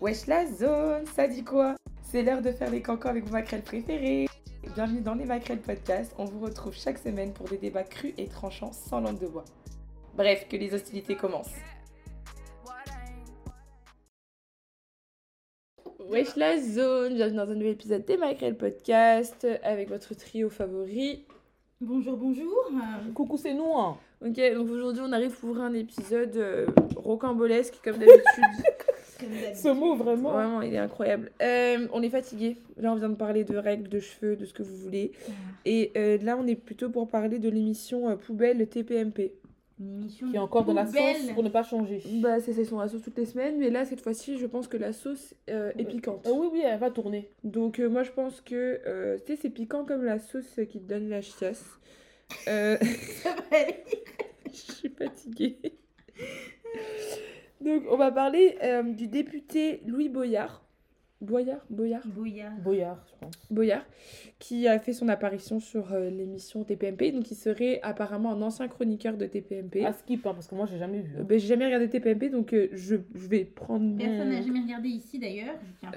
Wesh la zone, ça dit quoi? C'est l'heure de faire les cancans avec vos maquerelles préférées. Bienvenue dans les maquerelles podcast. On vous retrouve chaque semaine pour des débats crus et tranchants sans langue de bois. Bref, que les hostilités commencent. Wesh la zone, bienvenue dans un nouvel épisode des maquerelles podcast avec votre trio favori. Bonjour, bonjour. Coucou, c'est nous. Hein. Ok, donc aujourd'hui on arrive pour un épisode euh, rocambolesque comme d'habitude. Ce mot, vraiment. Vraiment, il est incroyable. Euh, on est fatigué. Là, on vient de parler de règles, de cheveux, de ce que vous voulez. Et euh, là, on est plutôt pour parler de l'émission euh, Poubelle TPMP. Une émission Qui est encore dans la sauce pour ne pas changer. Bah, c'est sont à la sauce toutes les semaines. Mais là, cette fois-ci, je pense que la sauce euh, est piquante. Oui, oui, elle va tourner. Donc, euh, moi, je pense que euh, tu sais, c'est piquant comme la sauce qui te donne la chiasse. Euh, Ça va aller. je suis fatiguée. Donc, on va parler euh, du député Louis Boyard. Boyard Boyard Bouillard. Boyard, je pense. Boyard, qui a fait son apparition sur euh, l'émission TPMP. Donc, il serait apparemment un ancien chroniqueur de TPMP. À skip, hein, parce que moi, j'ai jamais vu. Euh, ben, j'ai jamais regardé TPMP, donc euh, je, je vais prendre. Personne n'a mon- jamais regardé ici d'ailleurs.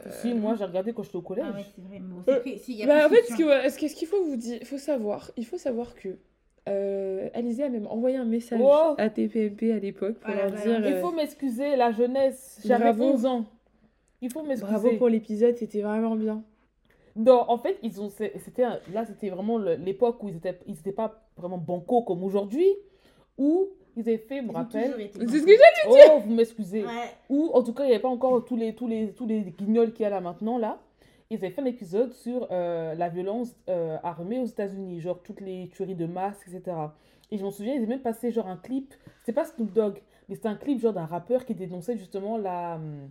Si, moi, j'ai regardé quand j'étais au collège. Ah ouais, c'est vrai. mais bon, c'est Euh, pré- si, y a Bah, en fait, ce prescription. que- ce qu'il faut vous dire, il faut savoir, il faut savoir que euh, Alizé a même envoyé un message à TPMP à l'époque pour leur dire Il euh, faut m'excuser, la jeunesse. J'avais Bravo. 11 ans. Il faut m'excuser. bravo pour l'épisode, c'était vraiment bien. Non, en fait, ils ont, c'était là, c'était vraiment l'époque où ils étaient, ils étaient pas vraiment bancaux comme aujourd'hui, où ils avaient fait, je me rappelle. C'est ce que j'ai Oh, vous m'excusez. Ouais. Ou en tout cas, il n'y avait pas encore tous les, tous les, tous les guignols qu'il y a là maintenant. Là. Ils avaient fait un épisode sur euh, la violence euh, armée aux États-Unis, genre toutes les tueries de masse, etc. Et je m'en souviens, ils avaient même passé genre un clip, c'est pas Snoop Dogg, mais c'était un clip genre d'un rappeur qui dénonçait justement la, hum,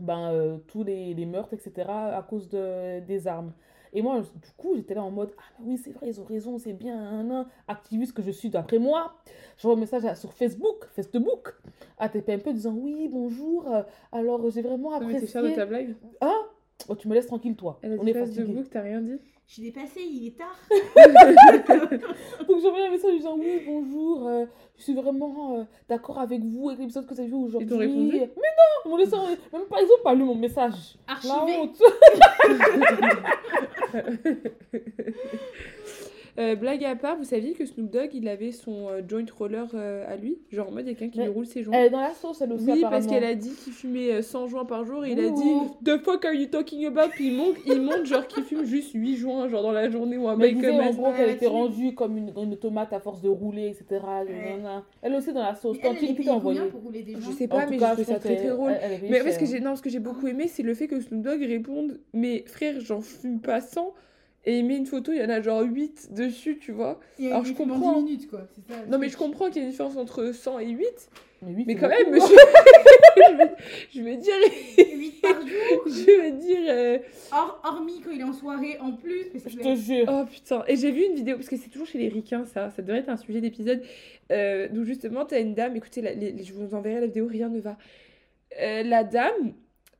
ben, euh, tous les, les meurtres, etc. à cause de, des armes. Et moi, du coup, j'étais là en mode, ah oui, c'est vrai, ils ont raison, c'est bien, un, un activiste que je suis d'après moi. J'envoie un message à- sur Facebook, Facebook, à TPMP disant, oui, bonjour, alors j'ai vraiment Non, mais t'es apprécié. fière de ta blague? Ah Oh, tu me laisses tranquille, toi. Elle a On est fatigué. t'as rien dit Je l'ai passé, il est tard. Donc j'envoie un message en disant, oui, bonjour, euh, je suis vraiment euh, d'accord avec vous avec l'épisode que vous avez vu aujourd'hui. t'ont répondu Mais non, ils laissé, même pas, ils ont pas lu mon message. La Archivé. honte. Euh, Blague à part, vous saviez que Snoop Dogg, il avait son euh, joint roller euh, à lui? Genre en mode, il y a quelqu'un qui Mais lui roule ses joints. Elle est dans la sauce, elle aussi, Oui, parce qu'elle a dit qu'il fumait euh, 100 joints par jour et il a dit. The fuck are you talking about Puis il monte, il monte genre qu'il fume juste 8 joints genre dans la journée ou un disait comme en ça. gros qu'elle Ouais, était rendue comme une, une tomate à force de rouler, etc. nanana. Elle aussi dans la sauce. Quand t'es payée envoyé. Je sais pas, mais cas, je trouve ça très très drôle. Mais parce que cher. j'ai non, ce que j'ai beaucoup aimé, c'est le fait que Snoop Dogg réponde Mais frère, j'en fume pas 100 et il met une photo, il y en a genre 8 dessus, tu vois. Il y a Alors, je comprends. de 10 minutes quoi. c'est ça, Non, mais je comprends qu'il y a une différence entre 100 et 8, Mais, oui, mais c'est quand même, je, je, vais, je vais dire, 8 par jour. je vais dire, euh, hormis quand il est en soirée en plus. Parce que Je te jure. Oh putain, et j'ai vu une vidéo, parce que c'est toujours chez les ricains ça, ça devrait être un sujet d'épisode, euh, où justement t'as une dame, écoutez, la- les- les- je vous enverrai la vidéo, rien ne va. Euh, la dame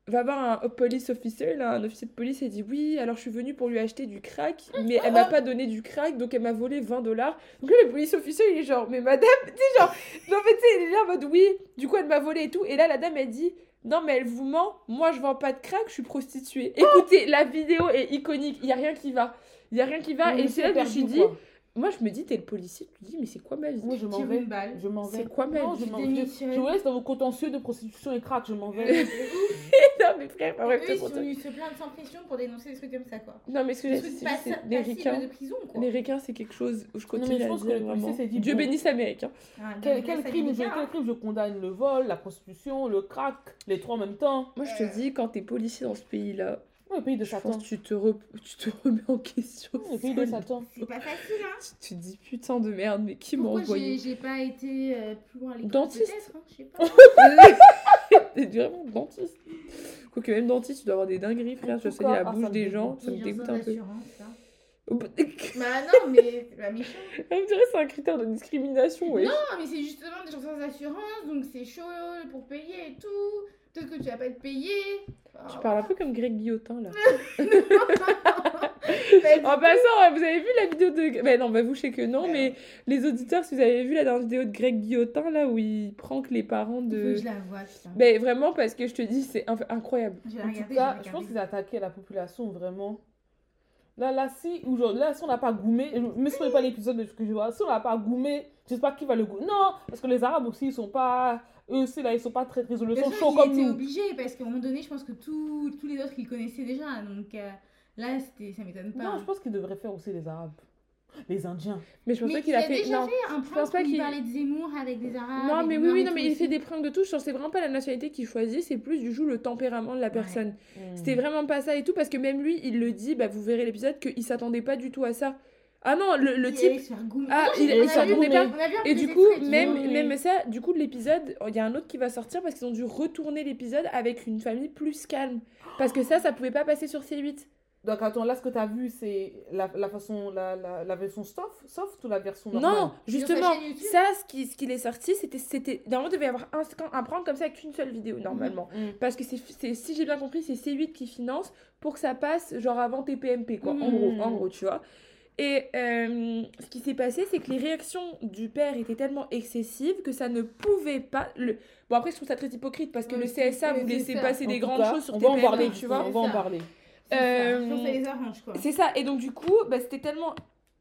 va voir un police officer, là, un officier de police, et dit oui, alors je suis venue pour lui acheter du crack, mais elle m'a pas donné du crack, donc elle m'a volé 20 dollars. Donc là, le police officer, il est genre, mais madame, tu sais, genre, non, mais tu sais, il est là en mode oui, du coup elle m'a volé et tout, et là la dame elle dit. Non mais elle vous ment, moi je vends pas de crack, je suis prostituée. Écoutez, la vidéo est iconique, il y a rien qui va. Il y a rien qui va Mais et c'est là que je me suis dit. Moi je me dis t'es le policier, tu te dis mais c'est quoi ma vie? Moi, je m'en vais. Je m'en vais. C'est quoi ma vie? je m'en Je vais. démissionne. Je vous laisse dans vos contentieux de prostitution et crack, je m'en vais. Non mais frère, en Eux, même ils sont venus se plaindre sans pression pour dénoncer des trucs comme ça quoi. Non mais ce que j'ai dit c'est les ricains. de prison quoi. Les ricains c'est quelque chose où je mais continue je à pense que dire le vraiment. policier s'est dit, Dieu bon. bénisse l'Amérique. hein. Ah, Quel, crime, je, condamne? Le vol, la prostitution, le crack, les trois en même temps. Moi je te dis quand t'es policier dans ce pays-là, le pays de Satan. tu te, re- tu te remets en question. Ouais, Le pays de Satan. C'est pas facile hein. Tu te dis putain de merde mais qui m'a envoyé j'ai j'ai pas été euh, plus loin à l'école Dentiste. hein, Je sais pas. T'es vraiment dentiste. Quoique même dentiste, tu dois avoir des dingueries, frère. Tu tout soigner la ah, bouche me des gens, ça me dégoûte un peu. ça. Au bout- Bah non, mais c'est pas méchant. On dirait que c'est un critère de discrimination, ouais. Non, mais c'est justement des gens sans assurance, donc c'est chaud pour payer et tout. Peut-être que tu vas pas être payé. Tu parles un peu comme Greg Guillotin, là. En passant, vous avez vu la vidéo de. Ben non, bah vous, je sais que non, mais les auditeurs, si vous avez vu la dernière vidéo de Greg Guillotin, là, où il prank les parents Faut de. que je la vois, putain. Ben vraiment, parce que je te dis, c'est incroyable. Je En tout cas, je pense qu'ils attaquaient la population vraiment. Là, là, si, aujourd'hui, là, si on n'a pas goumé, je- on n'est pas l'épisode de ce que je vois, si on n'a pas goumé, je sais pas qui va le goûter. Non, parce que les Arabes aussi, ils sont pas, eux aussi, là, ils sont pas très, très, ils sont chauds comme nous. obligé parce qu'à un moment donné, je pense que tous tous les autres ils connaissaient déjà. Donc euh, là, c'était, ça m'étonne pas. Non, je pense qu'ils devraient faire aussi les Arabes. Les Indiens. Mais je pense mais pas il qu'il a, a fait. déjà Non. fait un pense prank pas qu'il- parlait de Zemmour avec des Arabes. Non, mais oui, oui, non, mais tout il fait des pranks de touche. Genre, c'est vraiment pas la nationalité qu'il choisit, c'est plus du coup le tempérament de la personne. Hmm. C'était vraiment pas ça et tout, parce que même lui, il le dit, bah vous verrez l'épisode, qu'il s'attendait pas du tout à ça. Ah non, le, le Il type. allait se faire goumer. Ah, il- il peu Et du coup, extraits, même, vois. même ça, du coup, de l'épisode, il y a un autre qui va sortir parce qu'ils ont dû retourner l'épisode avec une famille plus calme. Parce que ça, ça pouvait pas passer sur C8. Donc, attends, là, ce que tu as vu, c'est la, la façon, la, la, la version soft, soft ou la version normale? Non, justement, ça, ce qui, ce qu'il est sorti, c'était. c'était Normalement, il devait y avoir un, un prank comme ça avec une seule vidéo, normalement. Hmm. Parce que c'est, c'est- si j'ai bien compris, c'est C8 qui finance pour que ça passe genre avant TPMP, quoi. En Mhm. gros, en gros, tu vois. Et euh, ce qui s'est passé, c'est que les réactions du père étaient tellement excessives que ça ne pouvait pas. Le... Bon, après, je trouve ça très hypocrite parce que le CSA vous ça. passer En des grandes cas, choses sur on va en parler, tu vois. On va en parler. C'est ça. Euh. C'est ça, et donc du coup, bah, c'était tellement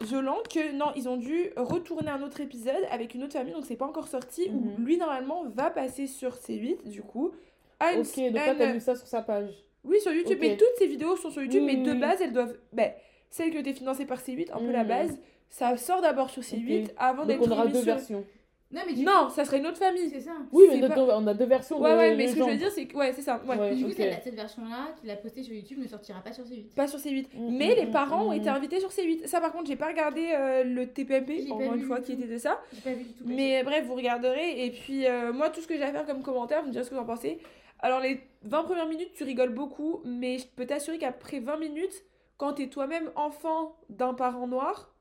violent que non, ils ont dû retourner un autre épisode avec une autre famille, donc c'est pas encore sorti, où Mhm. lui normalement va passer sur C8, du coup. à une- Ok, donc là, t'as vu ça sur sa page. Oui, sur YouTube, Ok. mais toutes ces vidéos sont sur YouTube, mais de base, elles doivent. Ben, celle qui était financée par C8, un peu la Mhm. base, ça sort d'abord sur C8 Ok. avant Donc, d'être on aura deux sur- versions. Non mais du Non, ça serait une autre coup, famille. c'est ça. Oui, mais pas- on a deux versions. Ouais, de ouais, mais ce que je veux dire, c'est que. Ouais, c'est ça. ouais. Ouais, du coup, ok. celle- cette version-là qu'il a postée sur YouTube ne sortira pas sur C8. Pas sur C8. Mm, Mais mm, les mm, parents ont mm. été invités sur C8. Ça, par contre, j'ai pas regardé euh, le TPMP, encore une fois, qui était de ça. J'ai pas vu du tout. Mais bref, vous regarderez. Et puis, euh, moi, tout ce que j'ai à faire comme commentaire, vous me direz ce que vous en pensez. Alors, les 20 premières minutes, tu rigoles beaucoup. Mais je peux t'assurer qu'après 20 minutes, quand t'es toi-même enfant d'un parent noir,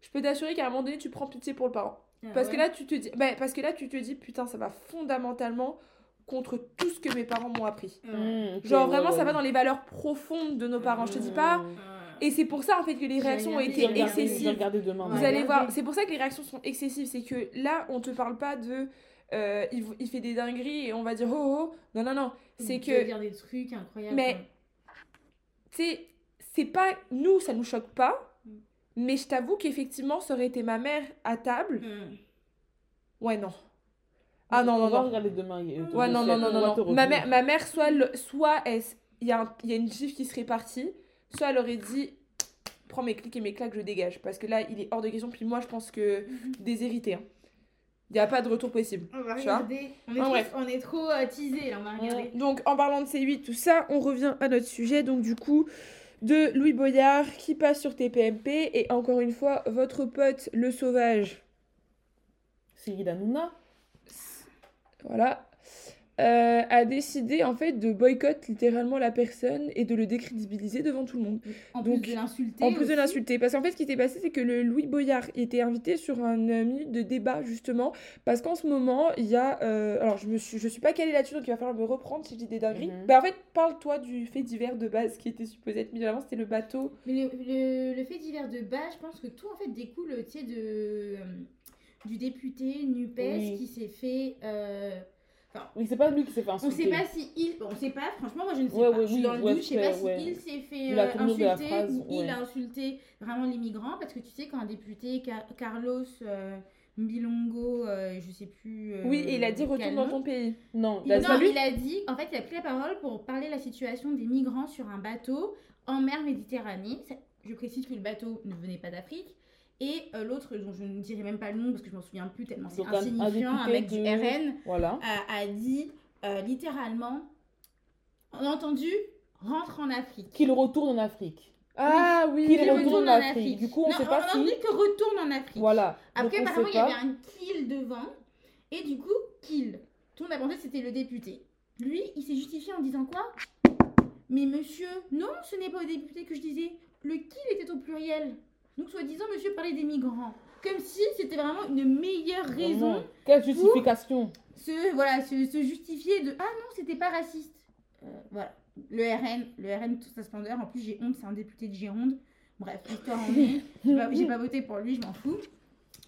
je peux t'assurer qu'à un moment donné, tu prends pitié pour le parent. Ah Parce ouais. que là, tu te dis, bah, parce que là, tu te dis, putain, ça va fondamentalement contre tout ce que mes parents m'ont appris. Ouais. Mm, ok, Genre, ouais, vraiment, ça ouais. va dans les valeurs profondes de nos parents. Je te dis pas. Mm. Et c'est pour ça, en fait, que les réactions ont été regardé, excessives. demain. Vous Ouais. allez Regardez. voir, c'est pour ça que les réactions sont excessives. C'est que là, on te parle pas de. euh, il, il fait des dingueries et on va dire oh oh. Non, non, non. C'est Il que. dire des trucs incroyables. Mais-. Tu sais, c'est pas. Nous, ça nous choque pas. Mm. Mais je t'avoue qu'effectivement, ça aurait été ma mère à table. Mm. Ouais, non. Ah non, On non, non. regarder demain. Ouais, non, non, non, non, non. Ma mère, ma mère soit, le- soit elle- il y, a un- il y a une gifle qui serait partie, soit elle aurait dit prends mes clics et mes claques, je dégage. Parce que là, il est hors de question. Puis moi, je pense que déshérité. hein. Il n'y a pas de retour possible. On va Tu vois regarder. On est En trop, bref. on est trop euh, teasé là, on va regarder. Donc, en parlant de C8, tout ça, on revient à notre sujet. Donc, du coup, de Louis Boyard qui passe sur TPMP. Et encore une fois, votre pote, le sauvage, Cyril Hanouna. voilà, euh, a décidé en fait de boycotter littéralement la personne et de le décrédibiliser devant tout le monde. En Donc, plus de l'insulter. En plus de l'insulter. Parce qu'en fait, ce qui s'est passé, c'est que le Louis Boyard était invité sur un euh, minute de débat, justement. Parce qu'en ce moment, il y a. euh, alors, je me suis, je suis pas calée là-dessus, donc il va falloir me reprendre si je dis des dingueries. Mhm. Bah, en fait, parle-toi du fait divers de base qui était supposé être mis en avant, c'était le bateau. Mais le, le, le fait divers de base, je pense que tout en fait découle tu sais, de, euh, du député NUPES Oui. qui s'est fait. Euh, Oui, c'est pas lui qui s'est fait on insulter. sait pas si il. bon, on sait pas, franchement, moi je ne sais Ouais, pas. ouais, je suis oui, dans le ouais, doute, je sais pas c'est- si il s'est fait euh, la insulter phrase, ou il a insulté vraiment les migrants. Parce que tu sais, quand un député, Car- Carlos euh, Milongo, euh, je sais plus. euh, oui, et il a dit retourne dans ton pays. Non, il, non, lui. il a dit, en fait, il a pris la parole pour parler de la situation des migrants sur un bateau en mer Méditerranée. Je précise que le bateau ne venait pas d'Afrique. Et euh, l'autre, dont je ne dirai même pas le nom parce que je m'en souviens plus tellement c'est Donc, un- un insignifiant, un, mec du RN, Voilà. a, a dit euh, littéralement, on a entendu, rentre en Afrique. Qu'il retourne en Afrique. Ah oui, Qu'il retourne en Afrique. Du coup, on non, sait pas on a si- entendu que retourne en Afrique. Voilà. Après, Donc, on apparemment, il y avait un kill devant. Et du coup, kill. Tout le monde a pensé que c'était le député. Lui, il s'est justifié en disant quoi? Mais monsieur, non, ce n'est pas au député que je disais. Le kill était au pluriel. Donc, soi-disant, monsieur parlait des migrants. Comme si c'était vraiment une meilleure raison. Quelle justification se, voilà, se, se justifier de Ah non, c'était pas raciste. euh, voilà. Le RN, le RN, tout sa splendeur. En plus, j'ai honte, c'est un député de Gironde. Bref, l'histoire en est. J'ai pas, j'ai pas voté pour lui, je m'en fous.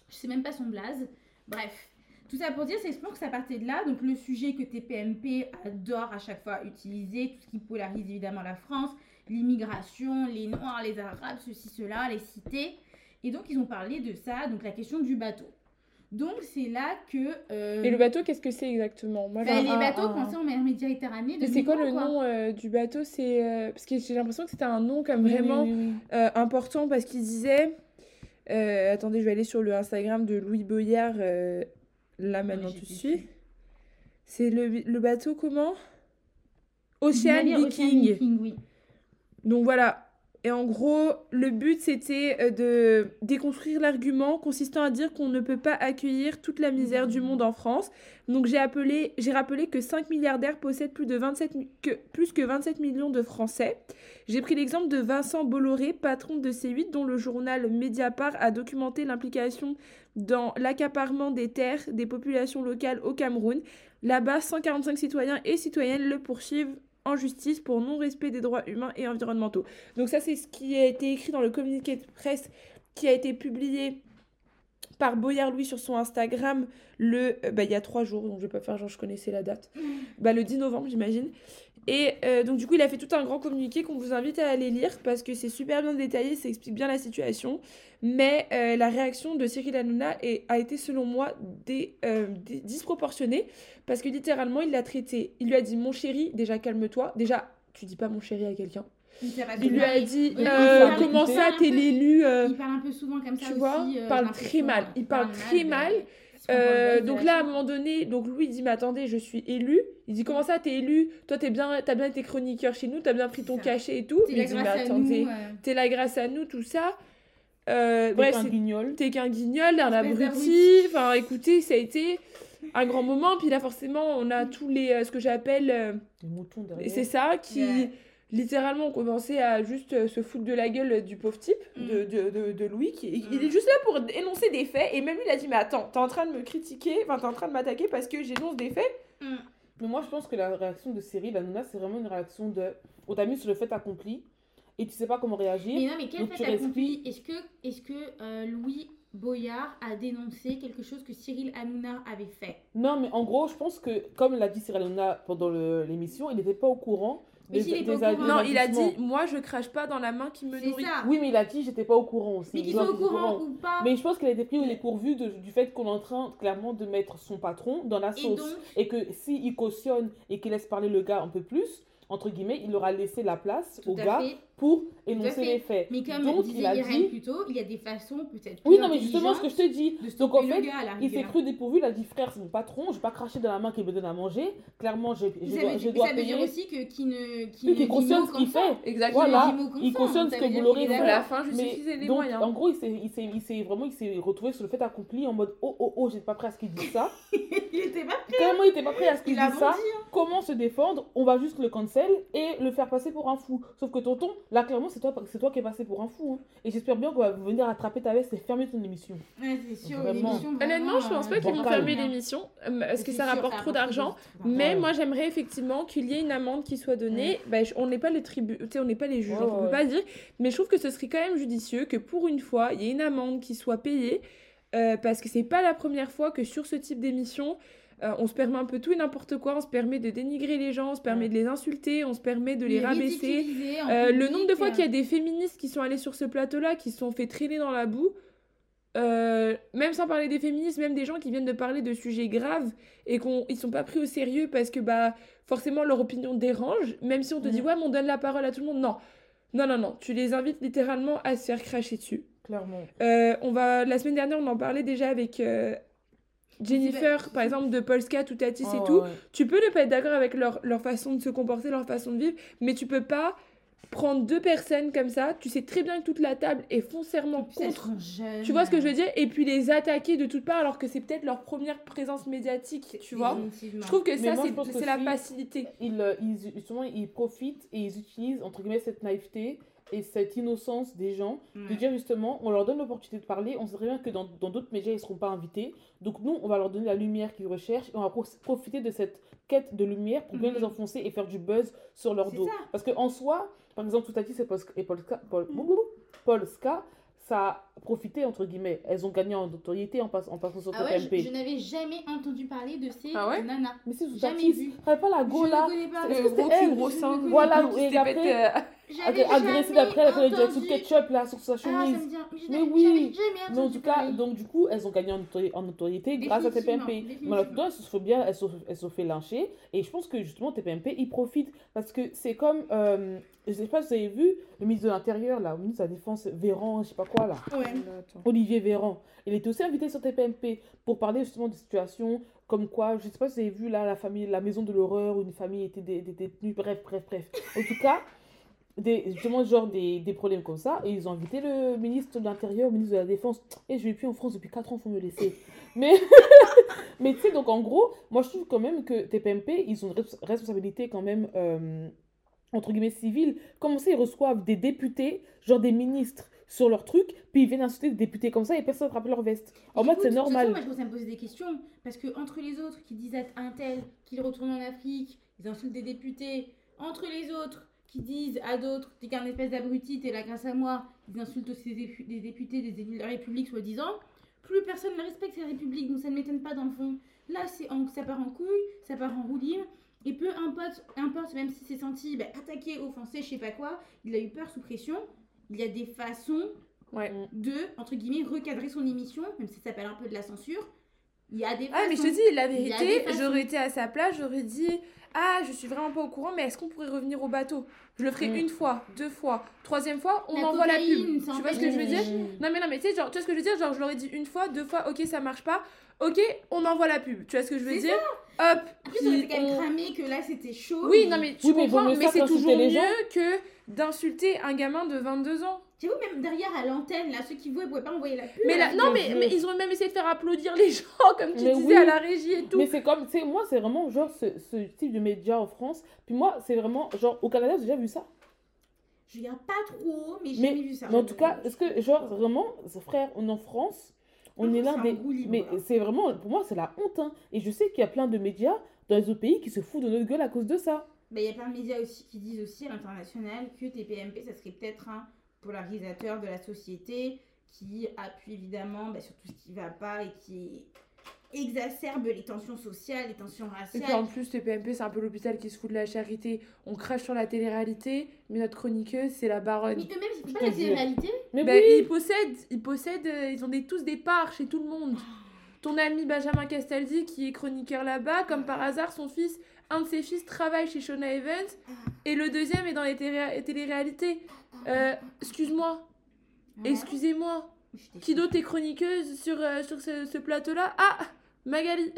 Je sais même pas son blaze. Bref. Tout ça pour dire, c'est que ça partait de là. Donc, le sujet que TPMP adore à chaque fois utiliser, tout ce qui polarise évidemment la France, l'immigration, les Noirs, les Arabes, ceci, cela, les cités. Et donc, ils ont parlé de ça, donc la question du bateau. Donc, c'est là que. euh, Et le bateau, qu'est-ce que c'est exactement? Moi, j'ai- les un- bateaux un- coincés en mer Méditerranée. de c'est quoi le quoi. nom euh, du bateau? C'est euh, parce que j'ai l'impression que c'était un nom comme Oui, vraiment oui, oui, oui. euh, important parce qu'il disait. euh, attendez, je vais aller sur le Instagram de Louis Boyard. euh, là maintenant, tout de suite. C'est le, le bateau comment? Ocean Viking. Viking, oui. Donc voilà. Et en gros, le but c'était euh, de déconstruire l'argument consistant à dire qu'on ne peut pas accueillir toute la misère du monde en France. Donc j'ai appelé, j'ai rappelé que 5 milliardaires possèdent plus de 27 mi- que, plus que 27 millions de Français. J'ai pris l'exemple de Vincent Bolloré, patron de C8, dont le journal Mediapart a documenté l'implication dans l'accaparement des terres des populations locales au Cameroun. Là-bas, 145 citoyens et citoyennes le poursuivent en justice pour non-respect des droits humains et environnementaux. Donc ça, c'est ce qui a été écrit dans le communiqué de presse qui a été publié par Boyard Louis sur son Instagram le euh, bah, il y a trois jours donc je vais pas faire genre je connaissais la date. Bah, le 10 novembre j'imagine. Et euh, donc du coup il a fait tout un grand communiqué qu'on vous invite à aller lire parce que c'est super bien détaillé ça explique bien la situation. Mais euh, la réaction de Cyril Hanouna est- a été selon moi des, euh, des- disproportionnée parce que littéralement il l'a traité. Il lui a dit mon chéri déjà calme-toi. Déjà tu dis pas mon chéri à quelqu'un. Il lui a dit euh, comment ça t'es l'élu euh, Il parle un peu souvent comme ça tu aussi. vois, euh, parle très mal. Il parle très mal. Euh, donc là, à un moment donné, donc Louis dit, mais attendez, je suis élu. Il dit, comment ça, t'es élu? Toi, t'es bien, t'as bien été chroniqueur chez nous, t'as bien pris ton cachet et tout. Il là dit, mais grâce à attendez, nous. euh, t'es là grâce à nous, tout ça. Euh, T'es bref, un c'est- guignol. t'es qu'un guignol, un abruti. Enfin, écoutez, ça a été un grand moment. Puis là, forcément, on a tous les, euh, ce que j'appelle, euh, c'est ça, qui. Littéralement ont commencé à juste euh, se foutre de la gueule du pauvre type, Mm. de, de, de, de Louis. Qui, Il Mm. est juste là pour énoncer des faits. Et même lui, il a dit Mais attends, t'es en train de me critiquer, enfin, t'es en train de m'attaquer parce que j'énonce des faits? Mais moi, je pense que la réaction de Cyril Hanouna, c'est vraiment une réaction de. On t'a mis sur le fait accompli et tu sais pas comment réagir. Mais non, mais quel fait accompli? Est-ce que, est que euh, Louis Boyard a dénoncé quelque chose que Cyril Hanouna avait fait? Non, mais en gros, je pense que, comme l'a dit Cyril Hanouna pendant l'émission, il n'était pas au courant Mais des, s'il est pas au des- courant- des Non, il a dit Moi, je crache pas dans la main qui me nourrit. ça. Oui, mais il a dit j'étais pas au courant aussi. Mais Il qu'ils doit soient au courant ou pas. Mais je pense qu'il a été pris au dépourvu du fait qu'on est en train clairement de mettre son patron dans la Et sauce. donc, Et que s'il cautionne et qu'il laisse parler le gars un peu plus, entre guillemets, il aura laissé la place tout au gars fait. Pour énoncer les faits. Mais comme Donc, disait il a dit- plus tôt, il y a des façons peut-être Oui, non, mais justement, ce que je te dis. Donc, en fait, Il s'est cru dépourvu, il a dit frère, c'est mon patron, je vais pas cracher dans la main qu'il me donne à manger. Clairement, je, je dois, veut, je mais dois ça veut dire aussi que qui ne qui Oui, ne qu'il dit ce qu'il fait. Exactement. Voilà, il ça ce que vous l'aurez À fait. la fin, Mais justifiez les donc, moyens. en gros, il s'est, il s'est, il s'est vraiment, il s'est retrouvé sur le fait accompli en mode oh oh oh, j'étais pas prêt à ce qu'il dise ça. il était pas Tellement il était pas prêt à ce qu'il dise ça. hein. Comment se défendre? On va juste le cancel et le faire passer pour un fou. Sauf que tonton, là clairement, c'est toi, c'est toi qui es passé pour un fou. hein. Et j'espère bien qu'on va venir attraper ta veste et fermer ton émission. Ouais, c'est sûr, Vraiment. l'émission, Honnêtement, je pense pas euh, qu'ils vont fermer l'émission euh, parce que ça rapporte trop d'argent. Mais Ouais. moi, j'aimerais effectivement qu'il y ait une amende qui soit donnée. Bah, on n'est pas les tribus, tu sais, on n'est pas les juges, Ouais, donc on peut pas dire. Mais je trouve que ce serait quand même judicieux que pour une fois, il y ait une amende qui soit payée. euh, parce que c'est pas la première fois que sur ce type d'émission, euh, on se permet un peu tout et n'importe quoi. On se permet de dénigrer les gens, on se permet de les insulter, on se permet de les rabaisser. Euh, le nombre de fois qu'il y a des féministes qui sont allées sur ce plateau-là, qui se sont fait traîner dans la boue, euh, même sans parler des féministes, même des gens qui viennent de parler de sujets graves et qu'ils sont pas pris au sérieux parce que bah forcément leur opinion dérange, même si on te dit ouais mais on donne la parole à tout le monde, non. Non, non, non, tu les invites littéralement à se faire cracher dessus. Clairement. Euh, on va, la semaine dernière, on en parlait déjà avec euh, Jennifer, par exemple, de Polska ou Tatis Ah, et tout. ouais. Tu peux ne pas être d'accord avec leur, leur façon de se comporter, leur façon de vivre, mais tu peux pas prendre deux personnes comme ça. Tu sais très bien que toute la table est foncièrement puis contre. Tu vois ce que je veux dire? Et puis les attaquer de toutes parts alors que c'est peut-être leur première présence médiatique, tu vois? Je trouve que Mais ça, c'est- la facilité. Ils, euh, ils, justement, ils profitent et ils utilisent, entre guillemets, cette naïveté et cette innocence des gens de dire justement, on leur donne l'opportunité de parler, on sait très bien que dans d'autres médias, ils ne seront pas invités. Donc nous, on va leur donner la lumière qu'ils recherchent et on va pro- profiter de cette quête de lumière pour bien Mhm. les enfoncer et faire du buzz sur leur dos. ça. Parce qu'en soi, par exemple, tout à dit, c'est Paul, Ska- Paul, Mhm. Paul Ska, ça profité, entre guillemets. Elles ont gagné en notoriété en, passe- en passant sur Ah ouais, je, TPMP. je n'avais jamais entendu parler de ces Ah ouais nanas. Mais si, Jamais vu. tu pas la go je là. Est-ce que c'était elle cul, gros. Voilà, et après- euh, agressée jamais d'après, elle a fait le ketchup là sur sa Ah, ça chemise. me dit, mais oui. jamais Mais en tout cas, donc du coup, elles ont gagné en, notori- en notoriété grâce à TPMP. Mais là-dedans, elles se sont bien, elles se, fait lyncher. Et je pense que justement, TPMP, ils profitent. Parce que c'est comme, euh, je sais pas si vous avez vu, le ministre de l'Intérieur, là, le ministre de la Défense, Véran, je sais pas quoi, là. Ouais. Olivier Véran. Il était aussi invité sur TPMP pour parler justement de situations comme quoi, je sais pas si vous avez vu là, la famille, la maison de l'horreur où une famille était dé- dé- détenue, bref, bref, bref. En tout cas, des, justement, genre des, des problèmes comme ça. Et ils ont invité le ministre de l'Intérieur, le ministre de la Défense. Et je vais plus en France depuis 4 ans, faut me laisser. Mais, mais tu sais, donc en gros, moi je trouve quand même que TPMP, ils ont une res- responsabilité quand même. euh, entre guillemets civile, comment ça ils reçoivent des députés, genre des ministres? Sur leur truc, puis ils viennent insulter des députés comme ça et personne ne rappelle leur veste. En mode c'est façon, normal. Moi, je commence à me poser des questions. Parce que entre les autres qui disent à un tel qu'il retourne en Afrique, ils insultent des députés. Entre les autres qui disent à d'autres, t'es qu'un espèce d'abruti, t'es là grâce à moi, ils insultent aussi des, dépu- des députés, des élus de la République, soi-disant. Plus personne ne respecte cette République, donc ça ne m'étonne pas dans le fond. Là, c'est en- ça part en couille, ça part en roue libre. Et peu importe, importe même s'il s'est senti bah, attaqué, offensé, je sais pas quoi, il a eu peur sous pression. Il y a des façons Ouais. de, entre guillemets, recadrer son émission, même si ça s'appelle un peu de la censure. Il y a des Ah, mais je te façons. dis, la vérité, façons. j'aurais été à sa place, j'aurais dit Ah, je suis vraiment pas au courant, mais est-ce qu'on pourrait revenir au bateau? Je le ferai Mm. une fois, deux fois, troisième fois, on La envoie la pub. Tu vois ce que je veux dire? Non, mais non, mais tu sais, genre, tu vois ce que je veux dire? Genre, je leur ai dit une fois, deux fois, ok, ça marche pas, ok, on envoie la pub. Tu vois ce que je veux dire Hop ça aurait été puis quand même on- cramé que là c'était chaud. Oui, non, mais tu Oui, comprends, mais c'est toujours les mieux gens. que d'insulter un gamin de 22 ans. J'avoue, même derrière à l'antenne, là, ceux qui voient, ils pouvaient pas envoyer la pub. Mais là, là. non, mais, ils ont même essayé de faire applaudir les gens, comme tu Mais disais oui. à la régie et tout. Mais c'est comme, c'est moi, c'est vraiment genre ce, ce type de média en France. Puis moi, c'est vraiment genre au Canada, j'ai déjà vu ça. Je regarde pas trop, mais j'ai Mais, jamais vu ça. mais en tout cas, est-ce que genre vraiment, frère, on est en France, on est libre, Mais là. c'est vraiment, pour moi, c'est la honte. hein. Et je sais qu'il y a plein de médias dans les autres pays qui se foutent de notre gueule à cause de ça. Bah, il y a plein de médias aussi qui disent aussi à l'international que TPMP, ça serait peut-être un polarisateur de la société qui appuie évidemment bah, sur tout ce qui va pas et qui exacerbe les tensions sociales, les tensions Et puis en raciales. plus, TPMP, c'est un peu l'hôpital qui se fout de la charité. On crache sur la télé-réalité, mais notre chroniqueuse, c'est la baronne. Mais eux-mêmes, ils font pas la télé-réalité. Mais Ben, oui, ils possèdent, ils possèdent, euh, ils ont des, tous des parts chez tout le monde. Ton ami Benjamin Castaldi, qui est chroniqueur là-bas, comme par hasard, son fils, un de ses fils travaille chez Shona Evans, et le deuxième est dans les télé- télé-réalités. Euh, excuse-moi, excusez-moi. Qui d'autre est chroniqueuse sur, euh, sur ce, ce plateau-là? Ah Magali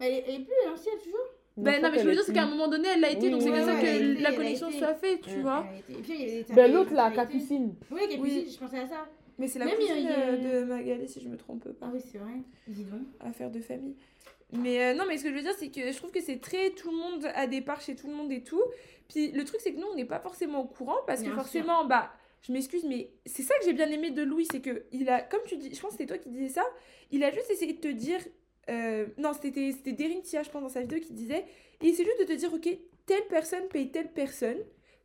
Elle est, elle est plus l'ancienne toujours Ben non, mais je veux dire, c'est qu'à un moment donné, elle l'a été, Oui, donc c'est comme ça que été, la connexion soit faite, tu vois. Et puis il y avait des Ben l'autre, la. Capucine. Oui, Capucine, Oui. je pensais à ça. Mais c'est la Même, cousine euh, de Magali, si je me trompe pas. Ah oui, c'est vrai. Dis donc. affaire de famille. Mais euh, non, mais ce que je veux dire, c'est que je trouve que c'est très. Tout le monde a des parts chez tout le monde et tout. Puis le truc, c'est que nous, on n'est pas forcément au courant parce que forcément, bah, je m'excuse, mais c'est ça que j'ai bien aimé de Louis, c'est que il a, comme tu dis, je pense que c'était toi qui disais ça, il a juste essayé de te dire. Euh, non, c'était c'était Derin Tia, je pense, dans sa vidéo qui disait. Il essaie juste de te dire, ok, telle personne paye telle personne.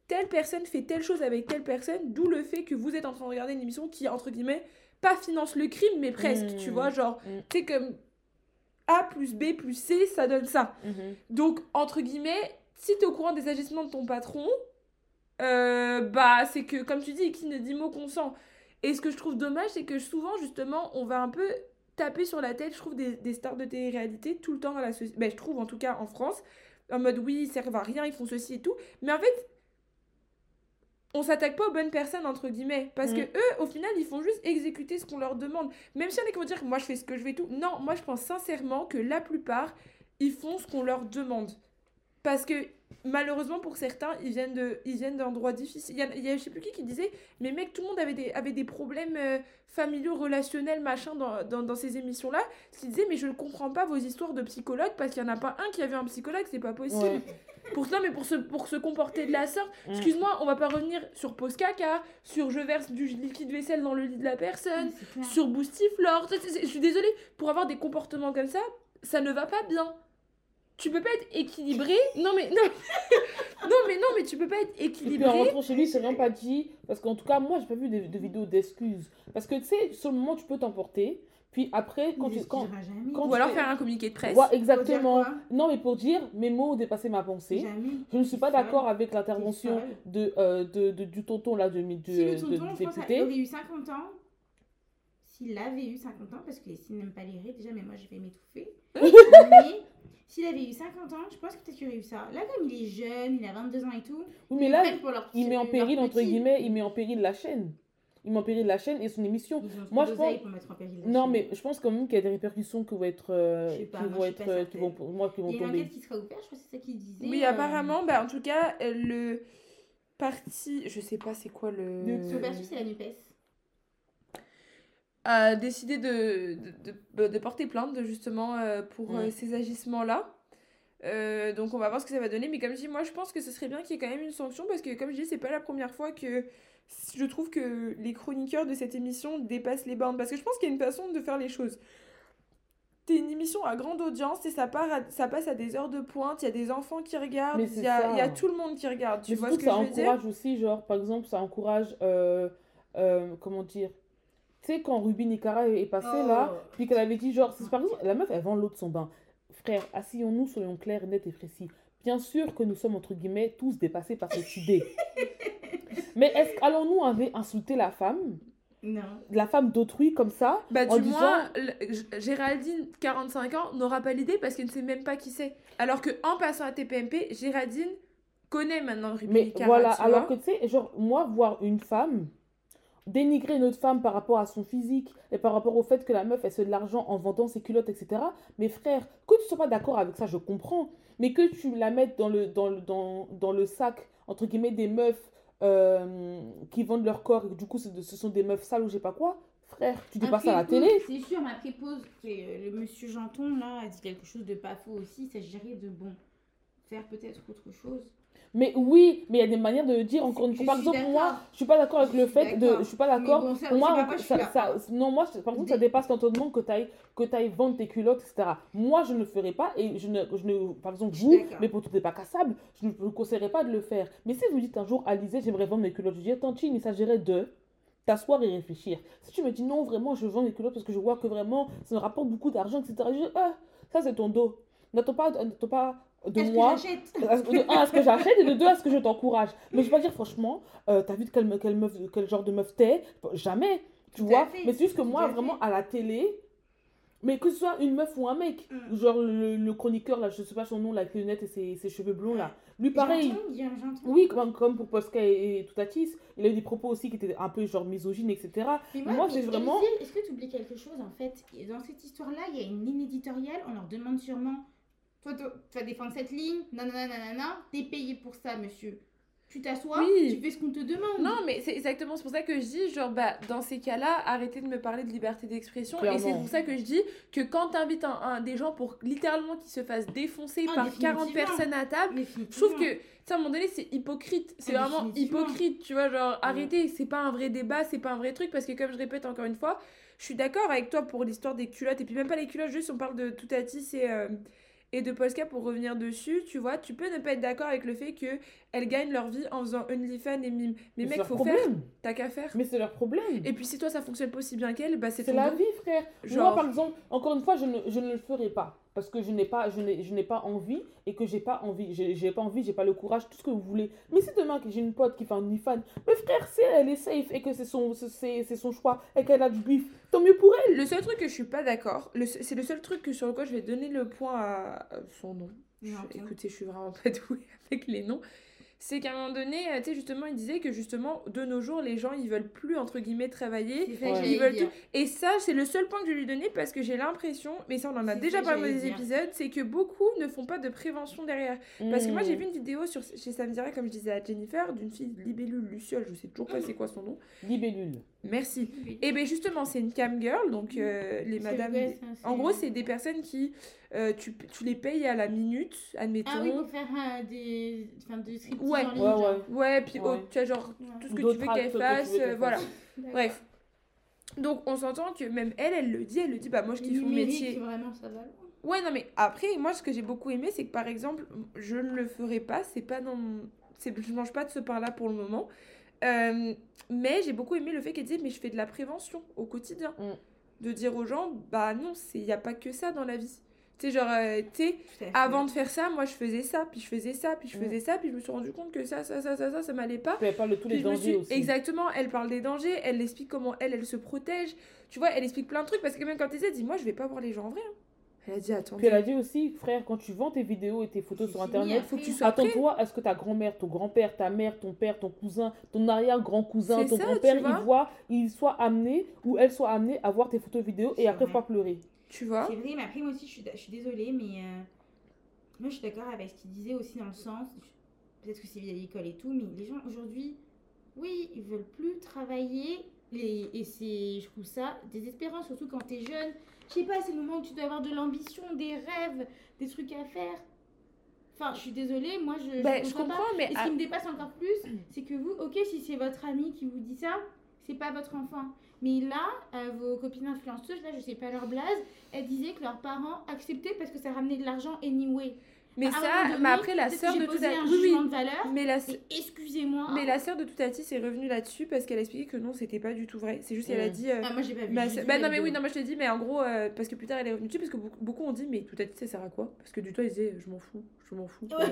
Telle personne fait telle chose avec telle personne, d'où le fait que vous êtes en train de regarder une émission qui, entre guillemets, pas finance le crime, mais presque, tu vois, genre, c'est comme A plus B plus C, ça donne ça. Mhm. Donc, entre guillemets, si t'es au courant des agissements de ton patron, euh, bah, c'est que, comme tu dis, qui ne dit mot consent. Et ce que je trouve dommage, c'est que souvent, justement, on va un peu taper sur la tête, je trouve, des, des stars de télé-réalité tout le temps dans la société. Ben, je trouve, en tout cas, en France, en mode, oui, ils servent à rien, ils font ceci et tout. Mais en fait, on s'attaque pas aux bonnes personnes, entre guillemets. Parce Mm. que eux, au final, ils font juste exécuter ce qu'on leur demande. Même si on est qui vont dire, moi, je fais ce que je veux et tout. Non, moi, je pense sincèrement que la plupart, ils font ce qu'on leur demande. Parce que malheureusement pour certains, ils viennent de, ils viennent d'endroits difficiles. Il y a, il y a je sais plus qui qui disait, mais mec, tout le monde avait des, avait des problèmes euh, familiaux, relationnels, machin dans, dans, dans ces émissions-là. Ce qu'il disait, mais je ne comprends pas vos histoires de psychologues parce qu'il n'y en a pas un qui avait un psychologue, c'est pas possible. Ouais. pour non mais pour se pour se comporter de la sorte. Excuse-moi, on va pas revenir sur pause caca, sur je verse du liquide vaisselle dans le lit de la personne, sur boostiflore. Je suis désolée, pour avoir des comportements comme ça, ça ne va pas bien. Tu peux pas être équilibré. Non mais non. non mais non mais tu peux pas être Et puis en équilibré. rentrant chez lui, c'est vraiment pas dit. Parce qu'en tout cas, moi, j'ai pas vu de, de vidéos d'excuses. Parce que tu sais, sur le moment, tu peux t'emporter. Puis après, quand Il tu. Quand, quand Ou alors tu- faire un communiqué de presse. Ouais, exactement. Non, mais pour dire, mes mots ont dépassé ma pensée. Jamais. Je ne suis pas d'accord avec l'intervention de, euh, de, de- du tonton là, de, du, Si le de- tonton, je pense qu'il aurait eu 50 ans, s'il avait eu 50 ans, parce que s'il n'aime pas les raies, déjà, mais moi je vais m'étouffer. mais s'il avait eu 50 ans, je pense que peut-être qu'il aurait eu ça. Là, comme il est jeune, il a 22 ans et tout, Oui, mais là, prennent pour leur il met en péril, entre petit. guillemets, il met en péril la chaîne. Il met en péril la chaîne et son émission. Moi, je pense- pour mettre en péril la Non, chaîne. mais je pense quand même qu'il y a des répercussions qui vont être, euh, Je sais pas, qui moi, vont je suis être, pas euh, qui vont, moi, qui vont Il y a une tomber. enquête qui sera ouverte, je crois que c'est ça qu'il disait. Oui, euh, apparemment, bah en tout cas, euh, le parti, je sais pas c'est quoi le. Son perçu, c'est la NUPES. A décidé de, de, de- de porter plainte justement euh, pour euh, ces agissements-là. Euh, donc on va voir ce que ça va donner. Mais comme je dis, moi je pense que ce serait bien qu'il y ait quand même une sanction parce que comme je dis, c'est pas la première fois que je trouve que les chroniqueurs de cette émission dépassent les bornes. Parce que je pense qu'il y a une façon de faire les choses. T'es une émission à grande audience et ça, part à- ça passe à des heures de pointe, il y a des enfants qui regardent, il y a, y tout le monde qui regarde. Tu Mais vois ce que que ça je veux dire? encourage aussi, genre, par exemple, ça encourage, comment dire, tu sais, quand Ruby Nicara est passée Oh. là, puis qu'elle avait dit, genre, c'est par exemple, la meuf, elle vend l'eau de son bain. Frère, asseyons-nous, soyons clairs, nets et précis. Bien sûr que nous sommes, entre guillemets, tous dépassés par cette idée. Mais est-ce qu'allons-nous insulter la femme, Non. la femme d'autrui comme ça Bah, en du disant- moins, le- Géraldine, 45 ans, n'aura pas l'idée parce qu'elle ne sait même pas qui c'est. Alors que en passant à TPMP, Géraldine connaît maintenant Ruby Mais Nicara, voilà, tu alors vois. que tu sais, genre, moi, voir une femme dénigrer une autre femme par rapport à son physique et par rapport au fait que la meuf, elle se fait de l'argent en vendant ses culottes, etc. Mais frère, que tu sois pas d'accord avec ça, je comprends. Mais que tu la mettes dans le, dans le, dans, dans le sac, entre guillemets, des meufs euh, qui vendent leur corps, et que du coup, ce sont des meufs sales ou je sais pas quoi, frère, tu dis pas ça à la télé. C'est sûr, mais après pause, euh, le monsieur Janton là a dit quelque chose de pas faux aussi. Il s'agirait de bon faire peut-être autre chose. Mais oui, mais il y a des manières de le dire. Encore une fois, par exemple, moi, je suis pas d'accord avec le fait de. Je suis pas d'accord. bon, moi, ça, non, moi, par contre, ça dépasse l'entendement que tu ailles, que t'ailles vendre tes culottes, etc. Moi, je ne le ferai pas. Et je ne, je ne par exemple, vous, mais pour tout n'est pas cassable, je ne vous conseillerais pas de le faire. Mais si vous dites un jour, Alizé, j'aimerais vendre mes culottes, je dis, Tantine, il s'agirait de t'asseoir et réfléchir. Si tu me dis non, vraiment, je vends mes culottes parce que je vois que vraiment, ça me rapporte beaucoup d'argent, etc. Je dis, ah, ça, c'est ton dos. N'attends pas, n'attends pas de Est-ce que moi. ce- De un, à ce que j'achète et de deux, à ce que je t'encourage? Mais je vais pas dire, franchement, euh, t'as vu de quel, me- quelle meuf, quel genre de meuf t'es? Jamais, tu Tout vois? fait, Mais c'est juste que moi, vraiment, fait. à la télé, mais que ce soit une meuf ou un mec, Mm. genre le, le chroniqueur, là, je sais pas son nom, là, avec les lunettes et ses, ses cheveux blonds, là. Lui, pareil. Oui, comme, comme pour Posca et, et Toutatis, il a eu des propos aussi qui étaient un peu genre misogynes, etc. Mais Moi, mais c'est vraiment- Est-ce que tu oublies quelque chose en fait? Dans cette histoire-là, il y a une ligne éditoriale. On leur demande sûrement Toi, toi, tu vas défendre cette ligne. Non, non, non, non, non. T'es payé pour ça, monsieur. Tu t'assois, Oui. tu fais ce qu'on te demande. Non, mais c'est exactement c'est pour ça que je dis, genre, bah, dans ces cas-là, arrêtez de me parler de liberté d'expression. Et c'est pour ça que je dis que quand t'invites un, un- des gens pour littéralement qu'ils se fassent défoncer Ah, par 40 définitivement. personnes à table, je trouve que, tu sais, à un moment donné, c'est hypocrite. C'est Ah, vraiment hypocrite, tu vois. Genre, arrêtez, c'est pas un vrai débat, c'est pas un vrai truc. Parce que, comme je répète encore une fois, je suis d'accord avec toi pour l'histoire des culottes. Et puis, même pas les culottes, juste on parle de Toutatis et, euh, et de Polska pour revenir dessus. Tu vois, tu peux ne pas être d'accord avec le fait qu'elles gagnent leur vie en faisant OnlyFans et mime. Mais c'est mec, faut problème. faire, t'as qu'à faire. Mais c'est leur problème. Et puis, si toi ça fonctionne pas aussi bien qu'elle, bah c'est C'est la vie, frère. Genre- Moi, par exemple, encore une fois, je ne, je ne le ferai pas. Parce que je n'ai pas, je n'ai, je n'ai pas envie et que j'ai pas envie. J'ai, j'ai pas envie, j'ai pas le courage, tout ce que vous voulez. Mais si demain que j'ai une pote qui fait un OnlyFans, mais frère, si elle est safe et que c'est son, c'est, c'est- son choix et qu'elle a du bif, tant mieux pour elle. Le seul truc que je suis pas d'accord, le c'est le seul truc que sur lequel je vais donner le point à son nom. Je- écoutez, je suis vraiment pas douée avec les noms. C'est qu'à un moment donné, euh, tu sais, justement, il disait que justement, de nos jours, les gens, ils veulent plus, entre guillemets, travailler. Ça Ils veulent tout. Et ça, c'est le seul point que je lui donner parce que j'ai l'impression, mais ça, on en a déjà parlé dans des épisodes, c'est que beaucoup ne font pas de prévention derrière. Parce que moi, j'ai Mm. vu une vidéo sur, chez dirait, comme je disais à Jennifer, d'une fille libellule Luciole, je sais toujours pas c'est quoi son nom. Libellule. Merci. Oui. Et bien justement, c'est une cam girl, donc euh, les madames. ça, En gros, c'est des personnes qui. Euh, tu, tu les payes à la minute, admettons. Ah oui, pour faire euh, des. Enfin, des Ouais. en ligne. Ouais, ouais. Ouais, puis Ouais. oh, tu as genre Ouais. tout ce que tu veux qu'elle fasse, euh, voilà. Bref. Donc on s'entend que même elle, elle le dit, elle le dit, bah moi je Le kiffe mon métier. Vraiment, ça va. loin. Ouais, non, mais après, moi, ce que j'ai beaucoup aimé, c'est que par exemple, je ne le ferai pas, c'est pas dans mon. c'est- Je mange pas de ce pain-là pour le moment. Euh, mais j'ai beaucoup aimé le fait qu'elle disait, mais je fais de la prévention au quotidien. Mm. De dire aux gens, bah non, il n'y a pas que ça dans la vie. Tu sais, genre, euh, tu sais, avant de faire ça, moi je faisais ça, puis je faisais ça, puis je faisais ça, puis je me suis rendu compte que ça, ça, ça, ça, ça, ça m'allait pas. Puis elle parle de tous Puis les dangers suis- aussi. Exactement, elle parle des dangers, elle explique comment elle, elle se protège. Tu vois, elle explique plein de trucs parce que même quand elle dit, moi je vais pas voir les gens en vrai. hein. Elle a dit, attends, Puis elle a dit aussi, frère, quand tu vends tes vidéos et tes photos sur internet, faut que tu attends-toi à ce que ta grand-mère, ton grand-père, ta mère, ton père, ton cousin, ton arrière-grand-cousin, ton ça, grand-père, ils voient, ils soient amenés ou elles soient amenées à voir tes photos vidéos et après pas pleurer. Tu vois? C'est vrai, mais après, moi aussi, je suis, je suis désolée, mais euh, moi, je suis d'accord avec ce qu'il disait aussi dans le sens, peut-être que c'est via l'école et tout, mais les gens aujourd'hui, oui, ils veulent plus travailler, et, et c'est, je trouve ça désespérant, surtout quand t'es jeune. Je sais pas, c'est le moment où tu dois avoir de l'ambition, des rêves, des trucs à faire. Enfin, je suis désolée, moi, je, je Ben, je comprends mais Et ce qui me dépasse encore plus, c'est que vous, ok, si c'est votre ami qui vous dit ça, c'est pas votre enfant. Mais là, euh, vos copines influenceuses, là, je sais pas leur blase, elles disaient que leurs parents acceptaient parce que ça ramenait de l'argent anyway. Mais ça, donné, mais après la sœur de j'ai posé un Toutati. Oui, oui. de valeur. Mais la, Mais excusez-moi. mais la sœur de Toutati s'est revenue là-dessus parce qu'elle a expliqué que non, c'était pas du tout vrai. C'est juste qu'elle a dit. euh, Ah, moi, j'ai pas vu. bah non mais oui non moi je te dis mais en gros euh, parce que plus tard elle est revenue dessus parce que beaucoup, beaucoup ont dit mais Toutati ça sert à quoi? Parce que du tout elle disait je m'en fous je m'en fous Ouais.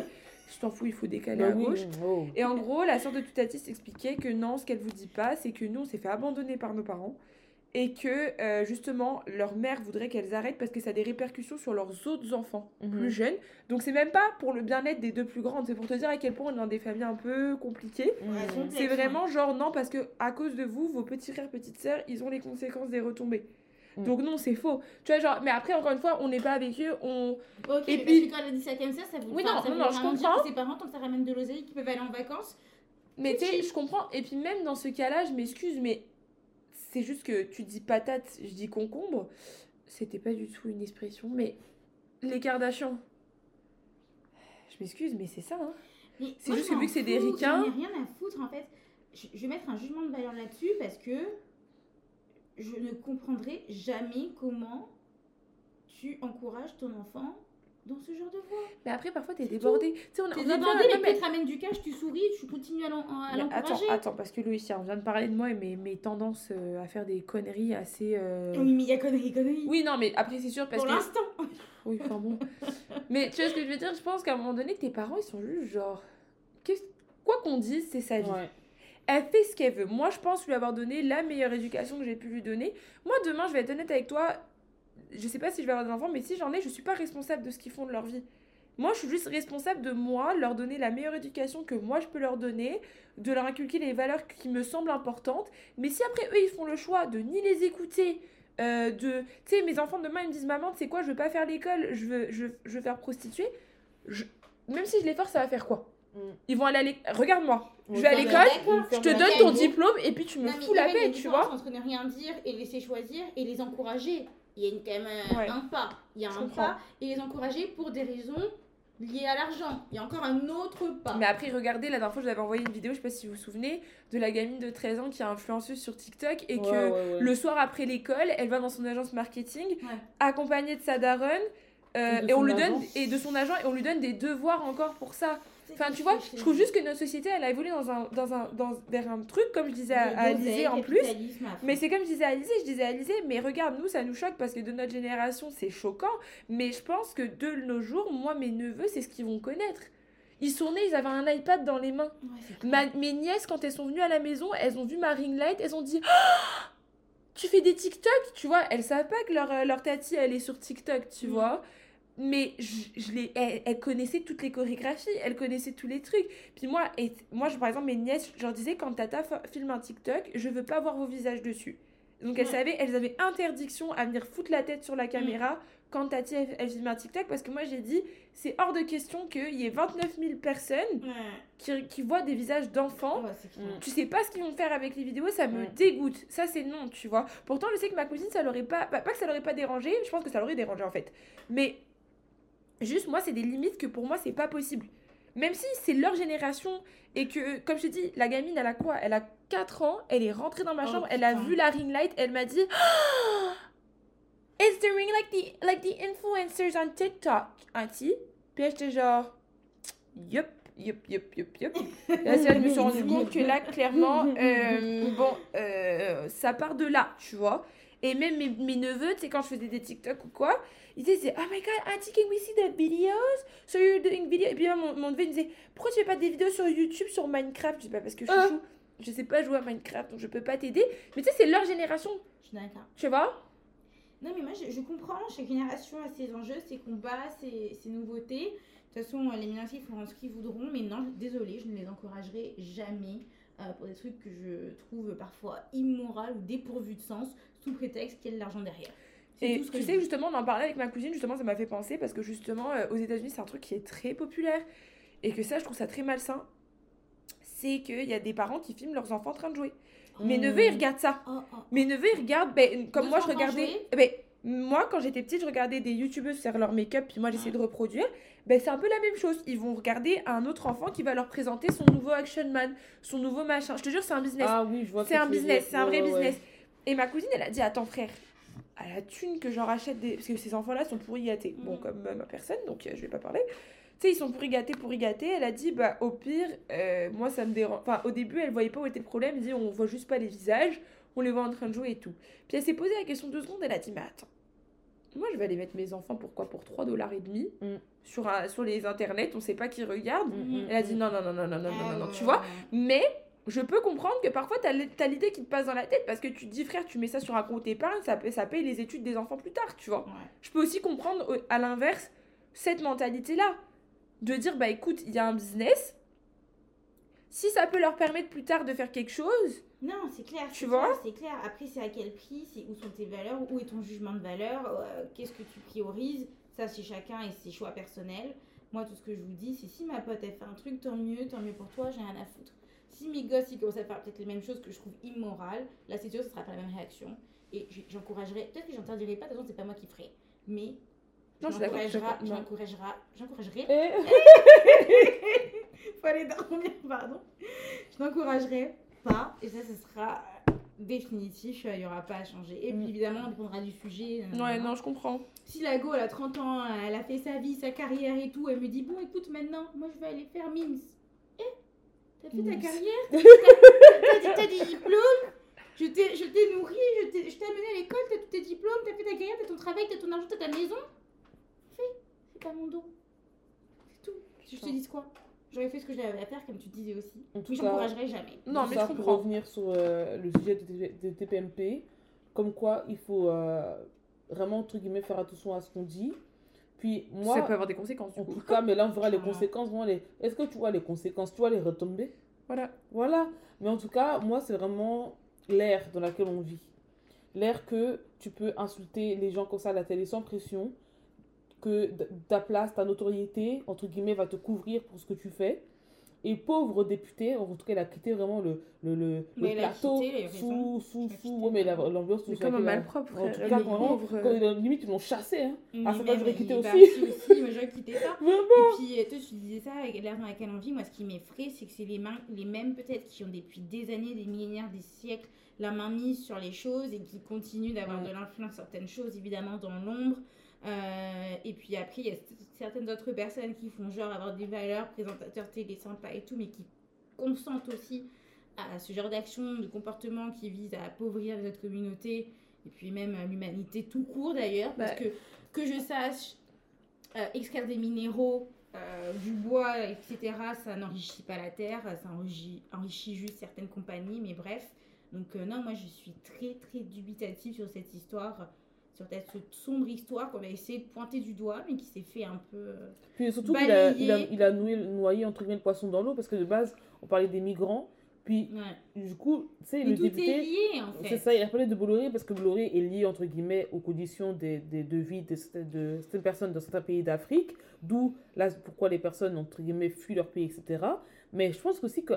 je t'en fous il faut décaler Bah à oui, gauche oh. Et en gros, la sœur de Toutati s'expliquait que non, ce qu'elle vous dit pas, c'est que nous, on s'est fait abandonner par nos parents et que euh, justement, leur mère voudrait qu'elles arrêtent parce que ça a des répercussions sur leurs autres enfants Mhm. plus jeunes. Donc c'est même pas pour le bien-être des deux plus grandes, c'est pour te dire à quel point on est dans des familles un peu compliquées. C'est vraiment genre non, parce que à cause de vous, vos petits frères, petites sœurs, ils ont les conséquences des retombées. Mm. Donc non, c'est faux. Tu vois, genre, mais après, encore une fois, on n'est pas avec eux, on... Ok, Et puis- parce que quand elle a dit ça comme ça, ça vous Oui, non, ça non, je comprends. que ses parents, tant que ça ramène de l'oseille, qu'ils peuvent aller en vacances. Mais tu sais, je comprends. Et puis même dans ce cas-là, je m'excuse, mais c'est juste que tu dis patate, je dis concombre. C'était pas du tout une expression, mais les Kardashians. Je m'excuse, mais c'est ça, hein. C'est juste que vu que c'est des ricains- J'en ai rien à foutre en fait. Je, je vais mettre un jugement de valeur là-dessus parce que je ne comprendrai jamais comment tu encourages ton enfant dans ce genre de voie. Mais après, parfois, t'es débordé. Tu sais, on, T'es débordé, mais mais- peut-être ramène du cash, tu souris, tu continues à l'en- à mais attends, l'encourager. attends, parce que Louis, on vient de parler de moi et mes, mes tendances euh, à faire des conneries assez. euh, Oui, mais il y a conneries, conneries. Oui, non, mais après, c'est sûr, parce Pour que. l'instant. Oui, enfin bon. Mais tu vois ce que je veux dire? Je pense qu'à un moment donné, tes parents, ils sont juste genre. qu'est-ce- Quoi qu'on dise, c'est sa vie. Ouais. Elle fait ce qu'elle veut. Moi, je pense lui avoir donné la meilleure éducation que j'ai pu lui donner. Moi, demain, je vais être honnête avec toi. Je sais pas si je vais avoir des enfants, mais si j'en ai, je suis pas responsable de ce qu'ils font de leur vie. Moi, je suis juste responsable de moi, leur donner la meilleure éducation que moi je peux leur donner, de leur inculquer les valeurs qui me semblent importantes. Mais si après eux, ils font le choix de ni les écouter, euh, de. Tu sais, mes enfants demain, ils me disent Maman, tu sais quoi, je veux pas faire l'école, je veux, je, je veux faire prostituer. Je- Même si je les force, ça va faire quoi? Mm. Ils vont aller à l'école. Regarde-moi, je vais à l'école, je te donne ton diplôme et puis tu me Non, fous la paix, tu vois. entre ne rien dire et laisser choisir et les encourager. Il y a une, quand même un, Ouais. un pas. Il y a Je un comprends. pas et les encourager pour des raisons liées à l'argent. Il y a encore un autre pas. Mais après, regardez, la dernière fois, je vous avais envoyé une vidéo, je sais pas si vous vous souvenez, de la gamine de 13 ans qui est influenceuse sur TikTok et Ouais, que ouais, ouais. le soir après l'école, elle va dans son agence marketing, accompagnée de sa daronne, euh, Et on lui agent. donne et de son agent et on lui donne des devoirs encore pour ça. Enfin, tu vois, je trouve juste que notre société, elle a évolué dans un, dans un, dans, vers un truc, comme je disais à, Alizé en plus. Mais c'est comme je disais à Alizé, je disais à Alizé, mais regarde, nous, ça nous choque parce que de notre génération, c'est choquant. Mais je pense que de nos jours, moi, mes neveux, c'est ce qu'ils vont connaître. Ils sont nés, ils avaient un iPad dans les mains. Ouais. Ma- mes nièces, quand elles sont venues à la maison, elles ont vu ma ring light, elles ont dit Ah Tu fais des TikTok? Tu vois, elles savent pas que leur, euh, leur tati, elle est sur TikTok, tu vois. Mais je, je l'ai- elle, elle connaissait toutes les chorégraphies, elle connaissait tous les trucs. Puis moi, et, moi je, par exemple, mes nièces, je leur disais, quand Tata filme un TikTok, je veux pas voir vos visages dessus. Donc elles savaient, elles avaient interdiction à venir foutre la tête sur la caméra quand Tati, elle, elle filme un TikTok, parce que moi j'ai dit, c'est hors de question qu'il y ait 29 000 personnes qui, qui voient des visages d'enfants. ouais. Mm. Tu sais pas ce qu'ils vont faire avec les vidéos, ça me Mm. dégoûte. Ça, c'est non, tu vois. Pourtant, je sais que ma cousine, ça l'aurait pas. Pas, pas que ça l'aurait pas dérangé, je pense que ça l'aurait dérangé en fait. Mais juste, moi, c'est des limites que pour moi, c'est pas possible. Même si c'est leur génération et que, comme je te dis, la gamine, elle a quoi? Elle a 4 ans, elle est rentrée dans ma Oh, chambre, elle a vu la ring light, elle m'a dit It's the ring like the, like the influencers on TikTok, auntie. Puis j'étais genre Yup, yup, yup, yup, yup. Là, je me suis rendu compte que là, clairement, euh, bon, euh, ça part de là, tu vois. Et même mes, mes neveux, tu sais, quand je faisais des TikTok ou quoi, ils disaient Oh my god, Auntie, can we see the videos? So you're doing video. Et puis là, mon, mon neveu, il disait Pourquoi tu fais pas des vidéos sur YouTube sur Minecraft? Je dis Bah, parce que Ah. chouchou, je sais pas jouer à Minecraft, donc je peux pas t'aider. Mais tu sais, c'est leur génération, Je suis d'accord. tu vois? Non, mais moi, je, je comprends. Chaque génération a ses enjeux, ses combats, ses, ses nouveautés. De toute façon, les ils feront ce qu'ils voudront. Mais non, désolé, je ne les encouragerai jamais euh, pour des trucs que je trouve parfois immoraux ou dépourvus de sens, sous prétexte qu'il y a de l'argent derrière. Et tout ce que tu je sais, justement, on en parlait avec ma cousine, justement, ça m'a fait penser parce que justement, euh, aux États-Unis, c'est un truc qui est très populaire et que ça, je trouve ça très malsain. C'est qu'il y a des parents qui filment leurs enfants en train de jouer. Mes Mm. neveux, ils regardent ça. Oh, oh. Mes neveux, ils regardent, ben, comme moi, je regardais. Ben, moi, quand j'étais petite, je regardais des youtubeuses faire leur make-up, puis moi, j'essayais de reproduire. Ben, c'est un peu la même chose. Ils vont regarder un autre enfant qui va leur présenter son nouveau action man, son nouveau machin. Je te jure, c'est un business. Ah oui, je vois ce C'est un business, c'est un vrai Ouais, ouais. Et ma cousine, elle a dit Attends, frère, à la thune que j'en rachète des. Parce que ces enfants-là sont pourris gâtés. Bon, Mhm. comme euh, ma personne, donc euh, je vais pas parler. Tu sais, ils sont pourris gâtés, pourris gâtés. Elle a dit Bah, au pire, euh, moi, ça me dérange. Enfin, au début, elle voyait pas où était le problème. Elle dit On voit juste pas les visages, on les voit en train de jouer et tout. Puis elle s'est posé la question deux secondes. Elle a dit Mais attends, moi, je vais aller mettre mes enfants, pourquoi Pour 3 dollars et demi Mm. sur, un- sur les internets, on sait pas qui regarde. Mm, mm, Elle a dit. Non, non, non, non, non, non, non, Ah, non, non, tu vois ouais. mais je peux comprendre que parfois, tu as l'idée qui te passe dans la tête parce que tu te dis, frère, tu mets ça sur un compte épargne, ça, ça paye les études des enfants plus tard, tu vois. Ouais. Je peux aussi comprendre, à l'inverse, cette mentalité-là. De dire, bah écoute, il y a un business. Si ça peut leur permettre plus tard de faire quelque chose, Non, c'est clair. Tu vois C'est clair. Après, c'est à quel prix, c'est où sont tes valeurs, où est ton jugement de valeur, euh, qu'est-ce que tu priorises. Ça, c'est chacun et ses choix personnels. Moi, tout ce que je vous dis, c'est si ma pote, elle fait un truc, tant mieux, tant mieux pour toi, j'ai rien à foutre. Si mes gosses, ils commencent à faire peut-être les mêmes choses que je trouve immorales, là, c'est sûr, ce sera pas la même réaction. Et j'encouragerai, peut-être que j'interdirai pas, de toute façon, c'est pas moi qui ferai. Mais j'encouragerai, j'encouragerai, j'encouragerai Et- faut aller dormir, pardon. Je n'encouragerai pas, et ça, ce sera définitif, il n'y aura pas à changer. Et puis Mm. évidemment, on dépendra du sujet. nanana. ouais, non, je comprends. Si la go, elle a 30 ans, elle a fait sa vie, sa carrière et tout, elle me dit Bon, écoute, maintenant, moi je vais aller faire MIMS. T'as fait ta carrière T'as des diplômes Je t'ai je t'ai nourri, je t'ai je t'ai amené à l'école, t'as tous tes diplômes, t'as fait ta carrière, t'as ton travail, t'as ton argent, t'as ta maison. Fais, c'est pas mon dos. C'est tout. Je te dis quoi? J'aurais fait ce que j'avais à faire, comme tu disais aussi. En tout Mais cas, j'encouragerai jamais. Non, mais ça je pour comprends. revenir sur euh, le sujet de, T- de TPMP, comme quoi il faut euh, vraiment, entre guillemets, faire attention à ce qu'on dit. Puis moi, ça peut avoir des conséquences, du en coup. tout cas, mais là on verra les conséquences. les... Est-ce que tu vois les conséquences? Tu vois les retombées? Voilà. Voilà. Mais en tout cas, moi, c'est vraiment l'ère dans laquelle on vit. L'ère que tu peux insulter les gens comme ça à la télé sans pression, que ta place, ta notoriété, entre guillemets, va te couvrir pour ce que tu fais. Et pauvre député, en tout cas, il a quitté vraiment le, le, le, le Mais il a plateau quitté, sous, sous, sous. quitté. Ouais, mais la- l'ambiance Mais sur comme un a- malpropre, En tout frère. cas, vraiment, quand il a- limite, ils l'ont chassé. Hein. Ah, c'est Mais vrai, j'aurais quitté aussi. aussi. Moi, j'aurais quitté ça. Vraiment. Et puis, euh, toi, tu disais ça, avec l'ère dans laquelle on vit, moi, ce qui m'effraie, c'est que c'est les, mains, les mêmes, peut-être, qui ont depuis des années, des millénaires, des siècles, la main mise sur les choses et qui continuent d'avoir de l'influence sur certaines choses, évidemment, dans l'ombre. Euh, et puis après, il y a certaines autres personnes qui font genre avoir des valeurs, présentateurs télé sympas et tout, mais qui consentent aussi à ce genre d'action, de comportement qui vise à appauvrir notre communauté et puis même l'humanité tout court d'ailleurs. Parce Bah. que, que je sache, euh, extraire des minéraux, euh, du bois, etc., ça n'enrichit pas la terre, ça enrichit, enrichit juste certaines compagnies, mais bref. Donc euh, non, moi je suis très très dubitative sur cette histoire. Sur cette sombre histoire qu'on a essayé de pointer du doigt, mais qui s'est fait un peu. euh, Puis surtout qu'il a, il a, Balayer. il a noué- noyé entre guillemets le poisson dans l'eau parce que de base, on parlait des migrants. Puis Ouais. du coup, tu sais, le tout est député. lié en C'est fait. ça, il a parlé de Bolloré parce que Bolloré est lié entre guillemets aux conditions des, des, de vie de certaines, de certaines personnes dans certains pays d'Afrique, d'où là pourquoi les personnes entre guillemets fuient leur pays, etc. Mais je pense aussi que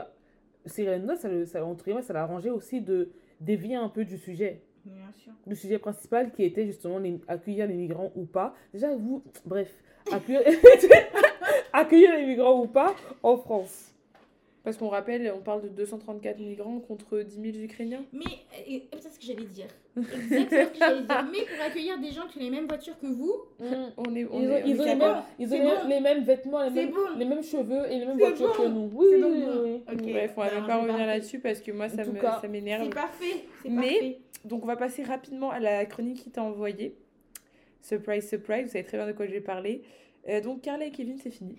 Cyril Hanouna, ça, le- ça, entre guillemets, ça l'a arrangé aussi de dévier un peu du sujet. Bien sûr. Le sujet principal qui était justement les- accueillir les migrants ou pas. Déjà, vous, bref, accueillir, accueillir les migrants ou pas en France. Parce qu'on rappelle, on parle de 234 migrants contre 10 000 Ukrainiens. Mais euh, c'est ce que j'allais dire. Exactement ce que j'allais dire. Mais pour accueillir des gens qui ont les mêmes voitures que vous, On est, on Ils ont, est- on ils ont est les, mêmes, ils ont les, bon. les mêmes vêtements, les mêmes, bon. les mêmes cheveux et les mêmes voitures bon. que nous. Oui, oui, donc oui, bon. oui. Ok. Bref, on va même pas revenir là-dessus parce que moi, ça m'énerve. c'est parfait. C'est Mais- parfait. Donc, on va passer rapidement à la chronique qui t'a envoyée. Surprise, surprise, vous savez très bien de quoi je vais parler. Euh, donc, Carla et Kevin, c'est fini.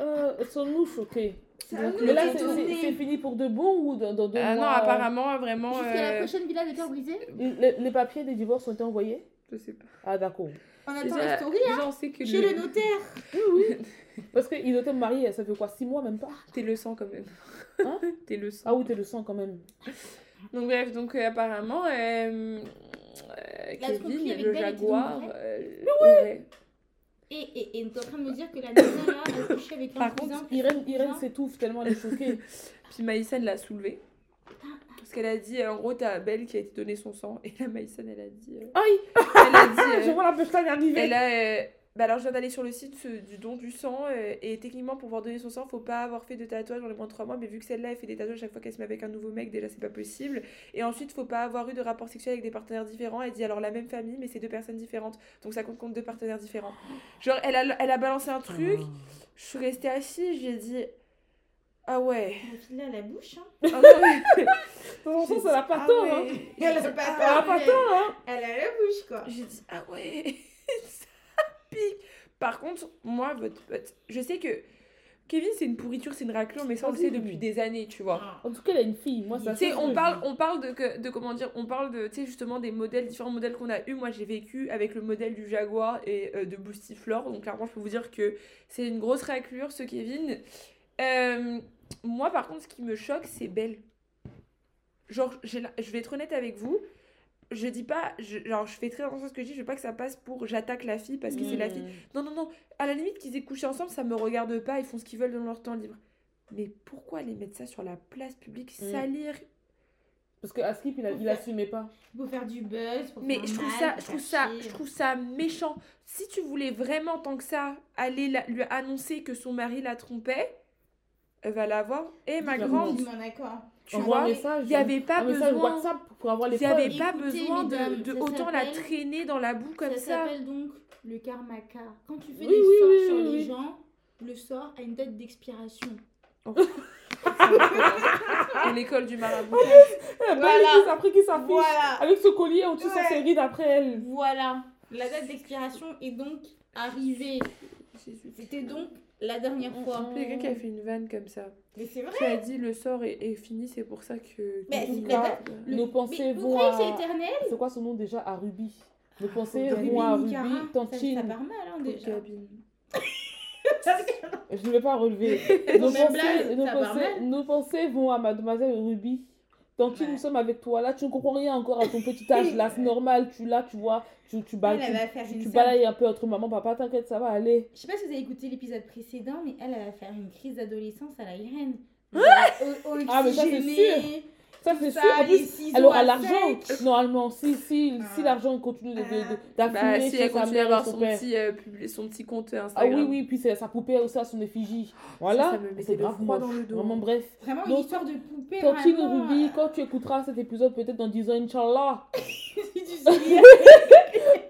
Euh, Sommes-nous choqués Donc, Mais là, c'est- fini pour de bon ou dans, dans deux Ah non, mois apparemment, vraiment. Jusqu'à la euh, prochaine villa de cœur brisé. euh, les, les papiers des divorces ont été envoyés Je sais pas. Ah, d'accord. On attend Déjà, la story hein, que chez le notaire. Oui, oui. Parce qu'il était marié, ça fait quoi 6 mois, même pas T'es le sang quand même. Hein T'es le sang. Ah oui, t'es le sang quand même. Donc bref, donc euh, apparemment, euh, euh, La Kevin, avec le jaguar, aurait- Et, et, et t'es en train de me dire que la nana là, elle couchait avec un Par cousin. contre, Irène, Irène s'étouffe tellement elle est choquée. Puis Maïsan l'a soulevé. Parce qu'elle a dit, en gros, t'as Belle qui a été donné son sang. Et là, Maïsan, elle a dit... Aïe elle a dit... Je vois la arriver. elle a... bah alors, je viens d'aller sur le site du don du sang. euh, et techniquement, pour pouvoir donner son sang, faut pas avoir fait de tatouage dans les moins de 3 mois. Mais vu que celle-là, elle fait des tatouages chaque fois qu'elle se met avec un nouveau mec, déjà, c'est pas possible. Et ensuite, faut pas avoir eu de rapport sexuel avec des partenaires différents. Elle dit alors la même famille, mais c'est deux personnes différentes. Donc ça compte compte deux partenaires différents. Genre, elle a, elle a balancé un truc. Je suis restée assise, j'ai dit... Ah ouais. Fille là, la bouche. Hein. Ah non, mais- ça n'a pas Ah tort, ouais. hein. Elle a pas tort, hein. Elle a la bouche quoi. J'ai dit, ah ouais, pique. Par contre, moi, votre pote, je sais que Kevin, c'est une pourriture, c'est une raclure, mais ça, on le sait depuis des années, tu vois. Ah. En tout cas, elle a une fille. Moi, ça Tu sais, on parle, on parle de, de comment dire, on parle de, tu sais, justement des modèles, différents modèles qu'on a eu. Moi, j'ai vécu avec le modèle du Jaguar et euh, de Boostiflore. Donc, clairement, je peux vous dire que c'est une grosse raclure, ce Kevin. Euh, moi, par contre, ce qui me choque, c'est Belle. Genre, je vais être honnête avec vous. Je dis pas, je, genre, je fais très attention à ce que je dis. Je veux pas que ça passe pour j'attaque la fille parce que c'est la fille. Hmm. Non, non, non. À la limite, qu'ils aient couché ensemble, ça me regarde pas. Ils font ce qu'ils veulent dans leur temps libre. Mais pourquoi les mettre ça sur la place publique, Mm. salir? Parce que Askip, il, a- il assumait pas. Pour faire du buzz. Pour Mais faire je trouve mal, ça, je trouve ça, je trouve ça méchant. Si tu voulais vraiment tant que ça aller la- lui annoncer que son mari la trompait, elle va l'avoir. Et ma grande, d'accord. Tu vois, message. il n'y avait pas besoin. Pour avoir les Il n'y avait pas Écoutez, besoin de, mesdames, de ça autant la traîner dans la boue comme ça ça. s'appelle donc le karmaka. Quand tu fais Oui, des oui, sorts oui, sur oui, les gens, le sort a une date d'expiration. Et l'école du marabout. Eh, Belle Voilà. qui s'apprécie qui s'affiche. Voilà. Avec ce collier au-dessus de Ouais. sa série d'après elle. Voilà. La date d'expiration est donc arrivée. C'était donc la dernière fois. Il y a quelqu'un qui a fait une vanne comme ça. Mais c'est vrai. Qui a dit le sort est, est fini, c'est pour ça que. Mais que- c'est Le- Nos pensées Mais vous vont croyez que c'est à... éternel? C'est quoi son nom déjà? À Ruby. Nos pensées vont à. Ruby, Ça, ça Tantine. part mal hein, déjà. Je ne vais pas relever. Pensées, ça pensées, nos pensées vont à mademoiselle Ruby? Tantine, Ouais. nous sommes avec toi. Là, tu ne comprends rien encore à ton petit âge. Là, c'est normal. Tu là, tu vois, tu, tu, tu, balayes un peu entre maman, papa. T'inquiète, ça va aller. Je sais pas si vous avez écouté l'épisode précédent, mais elle, elle va faire une crise d'adolescence à la Irène. Ah, mais ça, c'est sûr. Ça, c'est sûr. En plus, alors, à l'argent, normalement, si, si, si Ah. l'argent continue de- de- de- Bah, d'affluer si elle sa continue son petit, euh, son petit compte Ah Instagram. oui, oui, puis sa poupée aussi à son effigie. Voilà, me mettait c'est le grave froid moche. dans le dos. Vraiment, bref. Vraiment une Donc, histoire de poupée. Ruby, euh, quand tu écouteras cet épisode, peut-être dans 10 ans, Inch'Allah, si tu sais.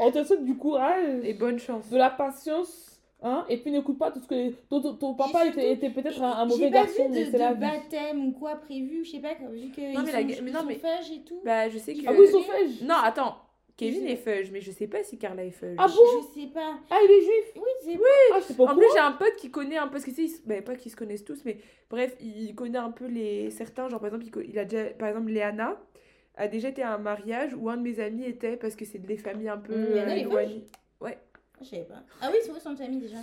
on te souhaite du courage, Et bonne chance. de la patience, hein, et puis n'écoute pas tout ce que. Ton, ton- ton papa surtout, était, était peut-être un, mauvais pas garçon, vu mais c'est la de vie. baptême ou quoi prévu, je sais pas, vu que Non, ils mais sont, la ga- mais non, ils sont mais- fage et tout. Bah, je sais que. Ah oui, sauvage Non, attends. Kevin est fudge, mais je sais pas si Carla est fudge. Ah bon Je sais pas. Ah, il est juif Oui, c'est Ah, je sais pas En quoi. plus, j'ai un pote qui connaît un peu, parce que tu sais, ils se- bah, pas qu'ils se connaissent tous, mais bref, il connaît un peu les certains, genre par exemple, il, il a déjà, par exemple, Léana, a déjà été à un mariage où un de mes amis était parce que c'est des familles un peu Mmh. euh, éloignées. Je savais pas. Ah oui, c'est vrai, son famille déjà.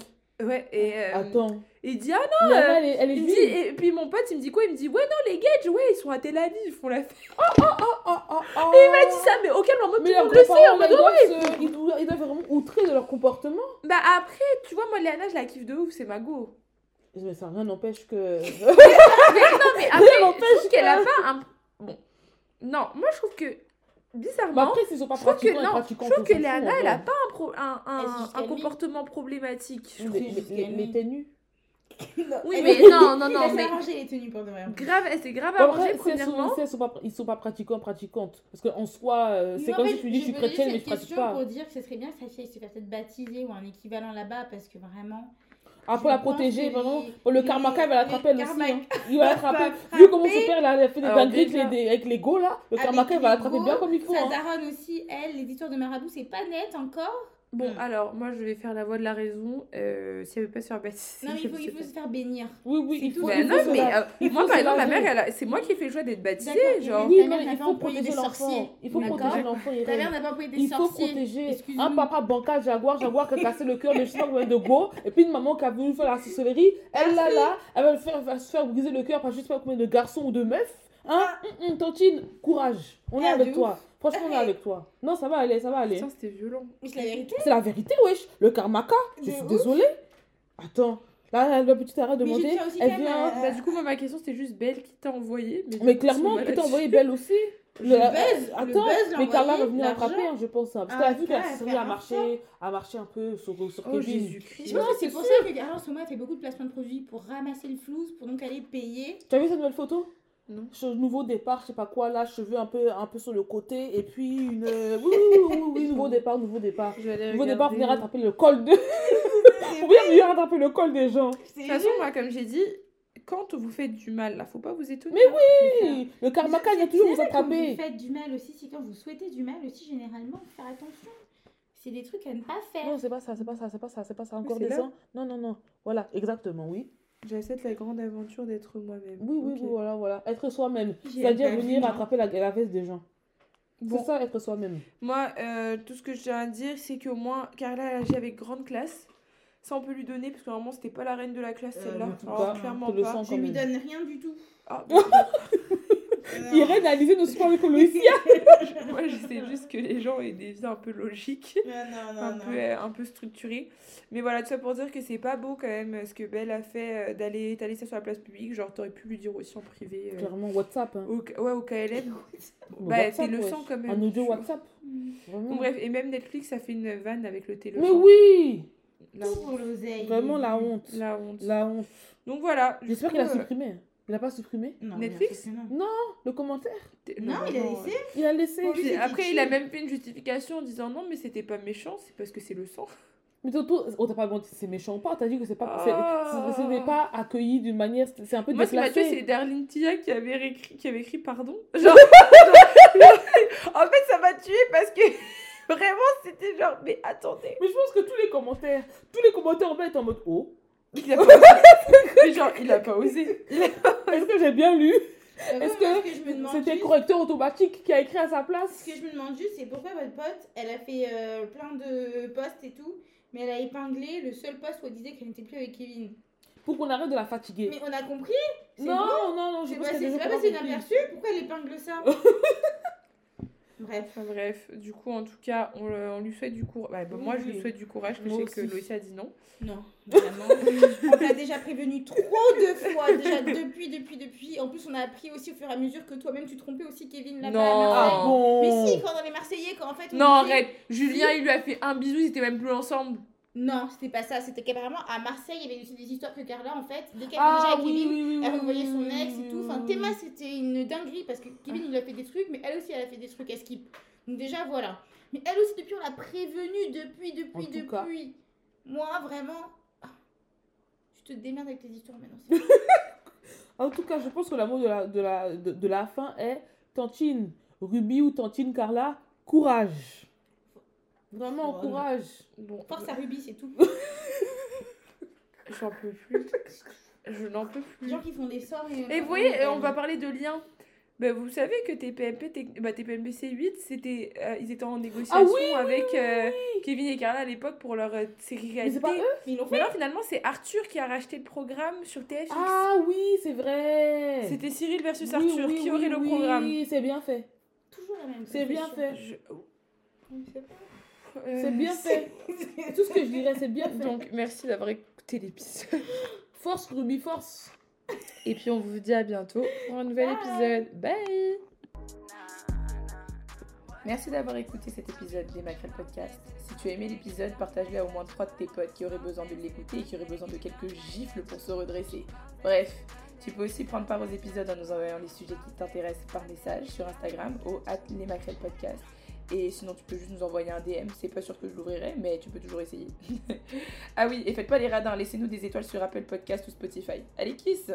Ouais, et euh, Attends. il dit ah Léana, elle est, elle est il dit, et puis mon pote il me dit quoi? Il me dit ouais non les Gage ouais ils sont à Tel Aviv ils font la fête. Oh, oh, oh, oh. Et il m'a dit ça mais auquel moment tout Mais le leurs monde le sait en mode ils ouais. ils doivent- vraiment outrer de leur comportement. Bah après tu vois moi Léana je la kiffe de ouf c'est ma go. Mais ça rien n'empêche que. mais non mais après je n'empêche trouve qu'elle a pas un bon non moi je trouve que bizarrement après, s'ils sont pas je trouve que non je trouve que Léana elle vrai. a pas un pro- un, un, Elle s'est un comportement problématique. je Les- trouve. les- les- les ténus. Oui Elle- mais non non non a mais arrangé les tenues pour de vrai. grave elle s'est grave arrangée sont- premièrement. si elles sont pas, ils sont pas pratiquants, pratiquantes. Parce qu'en soi, euh, c'est comme fait, si tu dis je suis chrétienne, mais je pratique pas. pour dire que ce serait bien que sa fille se fasse peut-être baptiser ou un équivalent là-bas parce que vraiment. Ah, je pour la protéger, vraiment. Pour le karmaka, il va l'attraper elle aussi. hein. Il va l'attraper. Vu comment son père là, il a fait des dingueries avec les, des- avec les go là, le karmaka, il va l'attraper bien comme il faut. Sa hein. daronne aussi, elle, les histoires de marabout, c'est pas net encore. Bon, Mm. alors, moi, je vais faire la voix de la raison. Euh, si elle veut pas se faire baptiser, Non, mais il faut, il faut se faire bénir. Oui, oui, C'est il tout. faut. Bah il non, faut mais euh, il moi, par exemple, ma mère, elle a- c'est moi qui ai fait le choix d'être baptisée. Genre, mais- Oui, Ta mère mais n'a il pas faut employé protéger des sorciers. Il faut protéger l'enfant. Ta mère n'a pas employé des Il faut sorciers. protéger. Un papa bancal Jaguar, Jaguar qui a cassé le cœur de je sais pas combien de go, et puis une maman qui a voulu faire la sorcellerie, elle là là, elle va, le faire, va se faire briser le cœur par je sais pas combien de garçons ou de meufs. Hein? Hum, hum, Tantine, courage, on est Ah, avec toi. Franchement, on est Ah, avec toi. Non, ça va aller, ça va aller. putain, c'était violent. Mais c'est la vérité. C'est la vérité, wesh. Le karmaka, je De suis désolée. Attends, là, la, petite arrête de Mais aussi Elle vient. à- Bah, du coup, moi, ma question, c'était juste Belle qui t'a envoyé. Mais, Mais clairement, qui t'a envoyé. Belle aussi? Le buzz, le attends, buzz l'a mais Carla va venir attraper, hein, je pense. hein, parce Ah, qu'elle a vu Carla, qu'elle elle s'est fait mis à un marcher, à marcher un peu sur, sur Oh, Kevin. Jésus-Christ. Je pense Non, que c'est pour sûr. ça que Carla Soma fait beaucoup de placements de produits pour ramasser le flouze, pour donc aller payer. Tu as vu cette nouvelle photo? Non. Che- Nouveau départ, je sais pas quoi, là, cheveux un peu, un peu sur le côté, et puis une. euh, Oui, oui, oui, oui, oui, nouveau départ, nouveau départ. Je vais Nouveau départ, regarder. venir rattraper le col de. Pour bien venir rattraper le col des gens. De toute façon, moi, comme j'ai dit, quand vous faites du mal, là, faut pas vous étonner. Mais oui Oui, Le karmaka vient toujours vous attraper. Quand vous faites du mal aussi, c'est quand vous souhaitez du mal aussi, généralement, faut faire attention. C'est des trucs à ne pas faire. Non, c'est pas ça, c'est pas ça, c'est pas ça, c'est pas ça. Encore des gens. Non, non, non. Voilà, exactement, oui. J'accepte la grande aventure d'être moi-même. Oui, oui, oui, voilà, voilà. Être soi-même. J'ai C'est-à-dire venir moi. attraper la, la veste des gens. Bon, C'est ça, être soi-même. moi, euh, tout ce que je tiens à dire, c'est qu'au moins, Carla, elle agit avec grande classe. Ça, on peut lui donner, parce que normalement, c'était pas la reine de la classe, Euh, celle-là. cas, clairement pas. quand lui donne rien du tout. Ah, bon, Irène a lisé nos sports écologiques. moi, je sais juste que les gens aient des vies un peu logiques. Non, non, un peu, euh, un peu structuré. Mais voilà, tout ça pour dire que c'est pas beau quand même ce que Belle a fait euh, d'aller étaler ça sur la place publique. Genre, t'aurais pu lui dire aussi en privé. euh, Clairement, WhatsApp. Hein. au, ouais, au KLM. Bah, t'es le sang quand même. Un audio. WhatsApp. Vraiment. Donc, bref, et même Netflix a fait une vanne avec le téléphone. Mais oui La Tout honte. Vraiment la honte. La honte. La honte. Donc voilà. J'espère qu'il a euh, supprimé. Il a pas supprimé Non, Netflix non. Le commentaire Non, il a laissé. Il a laissé. Puis après, il a même fait une justification en disant non, mais c'était pas méchant, c'est parce que c'est le sang. Mais surtout, on t'a pas demandé si c'est méchant ou pas. T'as dit que c'est pas, ce n'est pas accueilli d'une manière. C'est un peu Moi, ce qui m'a tué, c'est déplacé. Darlene Tia qui avait, réécrit- qui avait écrit pardon. Genre, genre- en fait, ça m'a tué parce que vraiment, c'était genre, mais attendez. Mais je pense que tous les commentaires, tous les commentaires en bas étaient en mode oh. Il a pas osé. Genre, il a pas osé. Est-ce que j'ai bien lu? Est-ce que C'était correcteur automatique qui a écrit à sa place? Ce que je me demande juste, c'est pourquoi votre pote, elle a fait euh, plein de posts et tout, mais elle a épinglé le seul post où elle disait qu'elle n'était plus avec Kevin. Pour qu'on arrête de la fatiguer. Mais on a compris? Non, non, non, je pense pas, que c'est pas passé inaperçu Pourquoi elle épingle ça? Bref. Enfin, bref, du coup, en tout cas, on, le- on lui souhaite du courage. Bah, bah, Oui, moi, je lui souhaite du courage, que Moi je sais que. Loïcia a dit non. Non, vraiment. on t'a déjà prévenu trop de fois, déjà depuis, depuis, depuis. En plus, on a appris aussi au fur et à mesure que toi-même tu trompais aussi Kevin là-bas. Non. Ah bon Mais si, quand on est Marseillais, quand en fait. on Non, disait- arrête. Julien, il lui a fait un bisou, ils étaient même plus ensemble. Non, c'était pas ça. C'était qu'apparemment à Marseille, il y avait aussi des histoires que Carla, en fait, dès qu'elle Ah déjà avec oui, Kevin, oui, oui, elle revoyait son ex et tout. Enfin. Théma, c'était une dinguerie parce que Kevin, il a fait des trucs, mais elle aussi, elle a fait des trucs à skip. Donc, déjà, voilà. Mais elle aussi, depuis, on l'a prévenue, depuis, En depuis, cas. depuis. Moi, vraiment. ah, Tu te démerdes avec tes histoires maintenant. En tout cas, je pense que l'amour de la, de, la, de, de la fin est Tantine Ruby ou Tantine Carla, courage. Vraiment, Voilà. courage. Bon, Force à Ruby, c'est tout. j'en peux plus. Je n'en peux Les plus. gens qui font des sorts et. Et vous voyez, euh, on va parler de liens. Bah, vous savez que TPMP, bah, TPMP C8, c'était, euh, ils étaient en négociation Ah oui, oui, avec oui, euh, oui. Kevin et Carla à l'époque pour leur euh, série Mais c'est pas réalité. eux Mais ils l'ont Mais fait. non, finalement, c'est Arthur qui a racheté le programme sur TFX. Ah oui, c'est vrai. C'était Cyril versus Oui, Arthur. oui, qui oui, aurait le oui, programme c'est bien fait. Toujours la même C'est bien fait. Je- oh, Oui, c'est pas- euh, C'est bien fait. Tout ce que je dirais, c'est bien fait. Donc, merci d'avoir écouté l'épisode. Force, Ruby, force. Et puis, on vous dit à bientôt pour un nouvel Bye. épisode. Bye Merci d'avoir écouté cet épisode des Macrel Podcast. Si tu as aimé l'épisode, partage-le à au moins 3 de tes potes qui auraient besoin de l'écouter et qui auraient besoin de quelques gifles pour se redresser. Bref, tu peux aussi prendre part aux épisodes en nous envoyant les sujets qui t'intéressent par message sur Instagram au at les Podcast. Et sinon, tu peux juste nous envoyer un DM. C'est pas sûr que je l'ouvrirai, mais tu peux toujours essayer. ah oui, et faites pas les radins, laissez-nous des étoiles sur Apple Podcast ou Spotify. Allez, kiss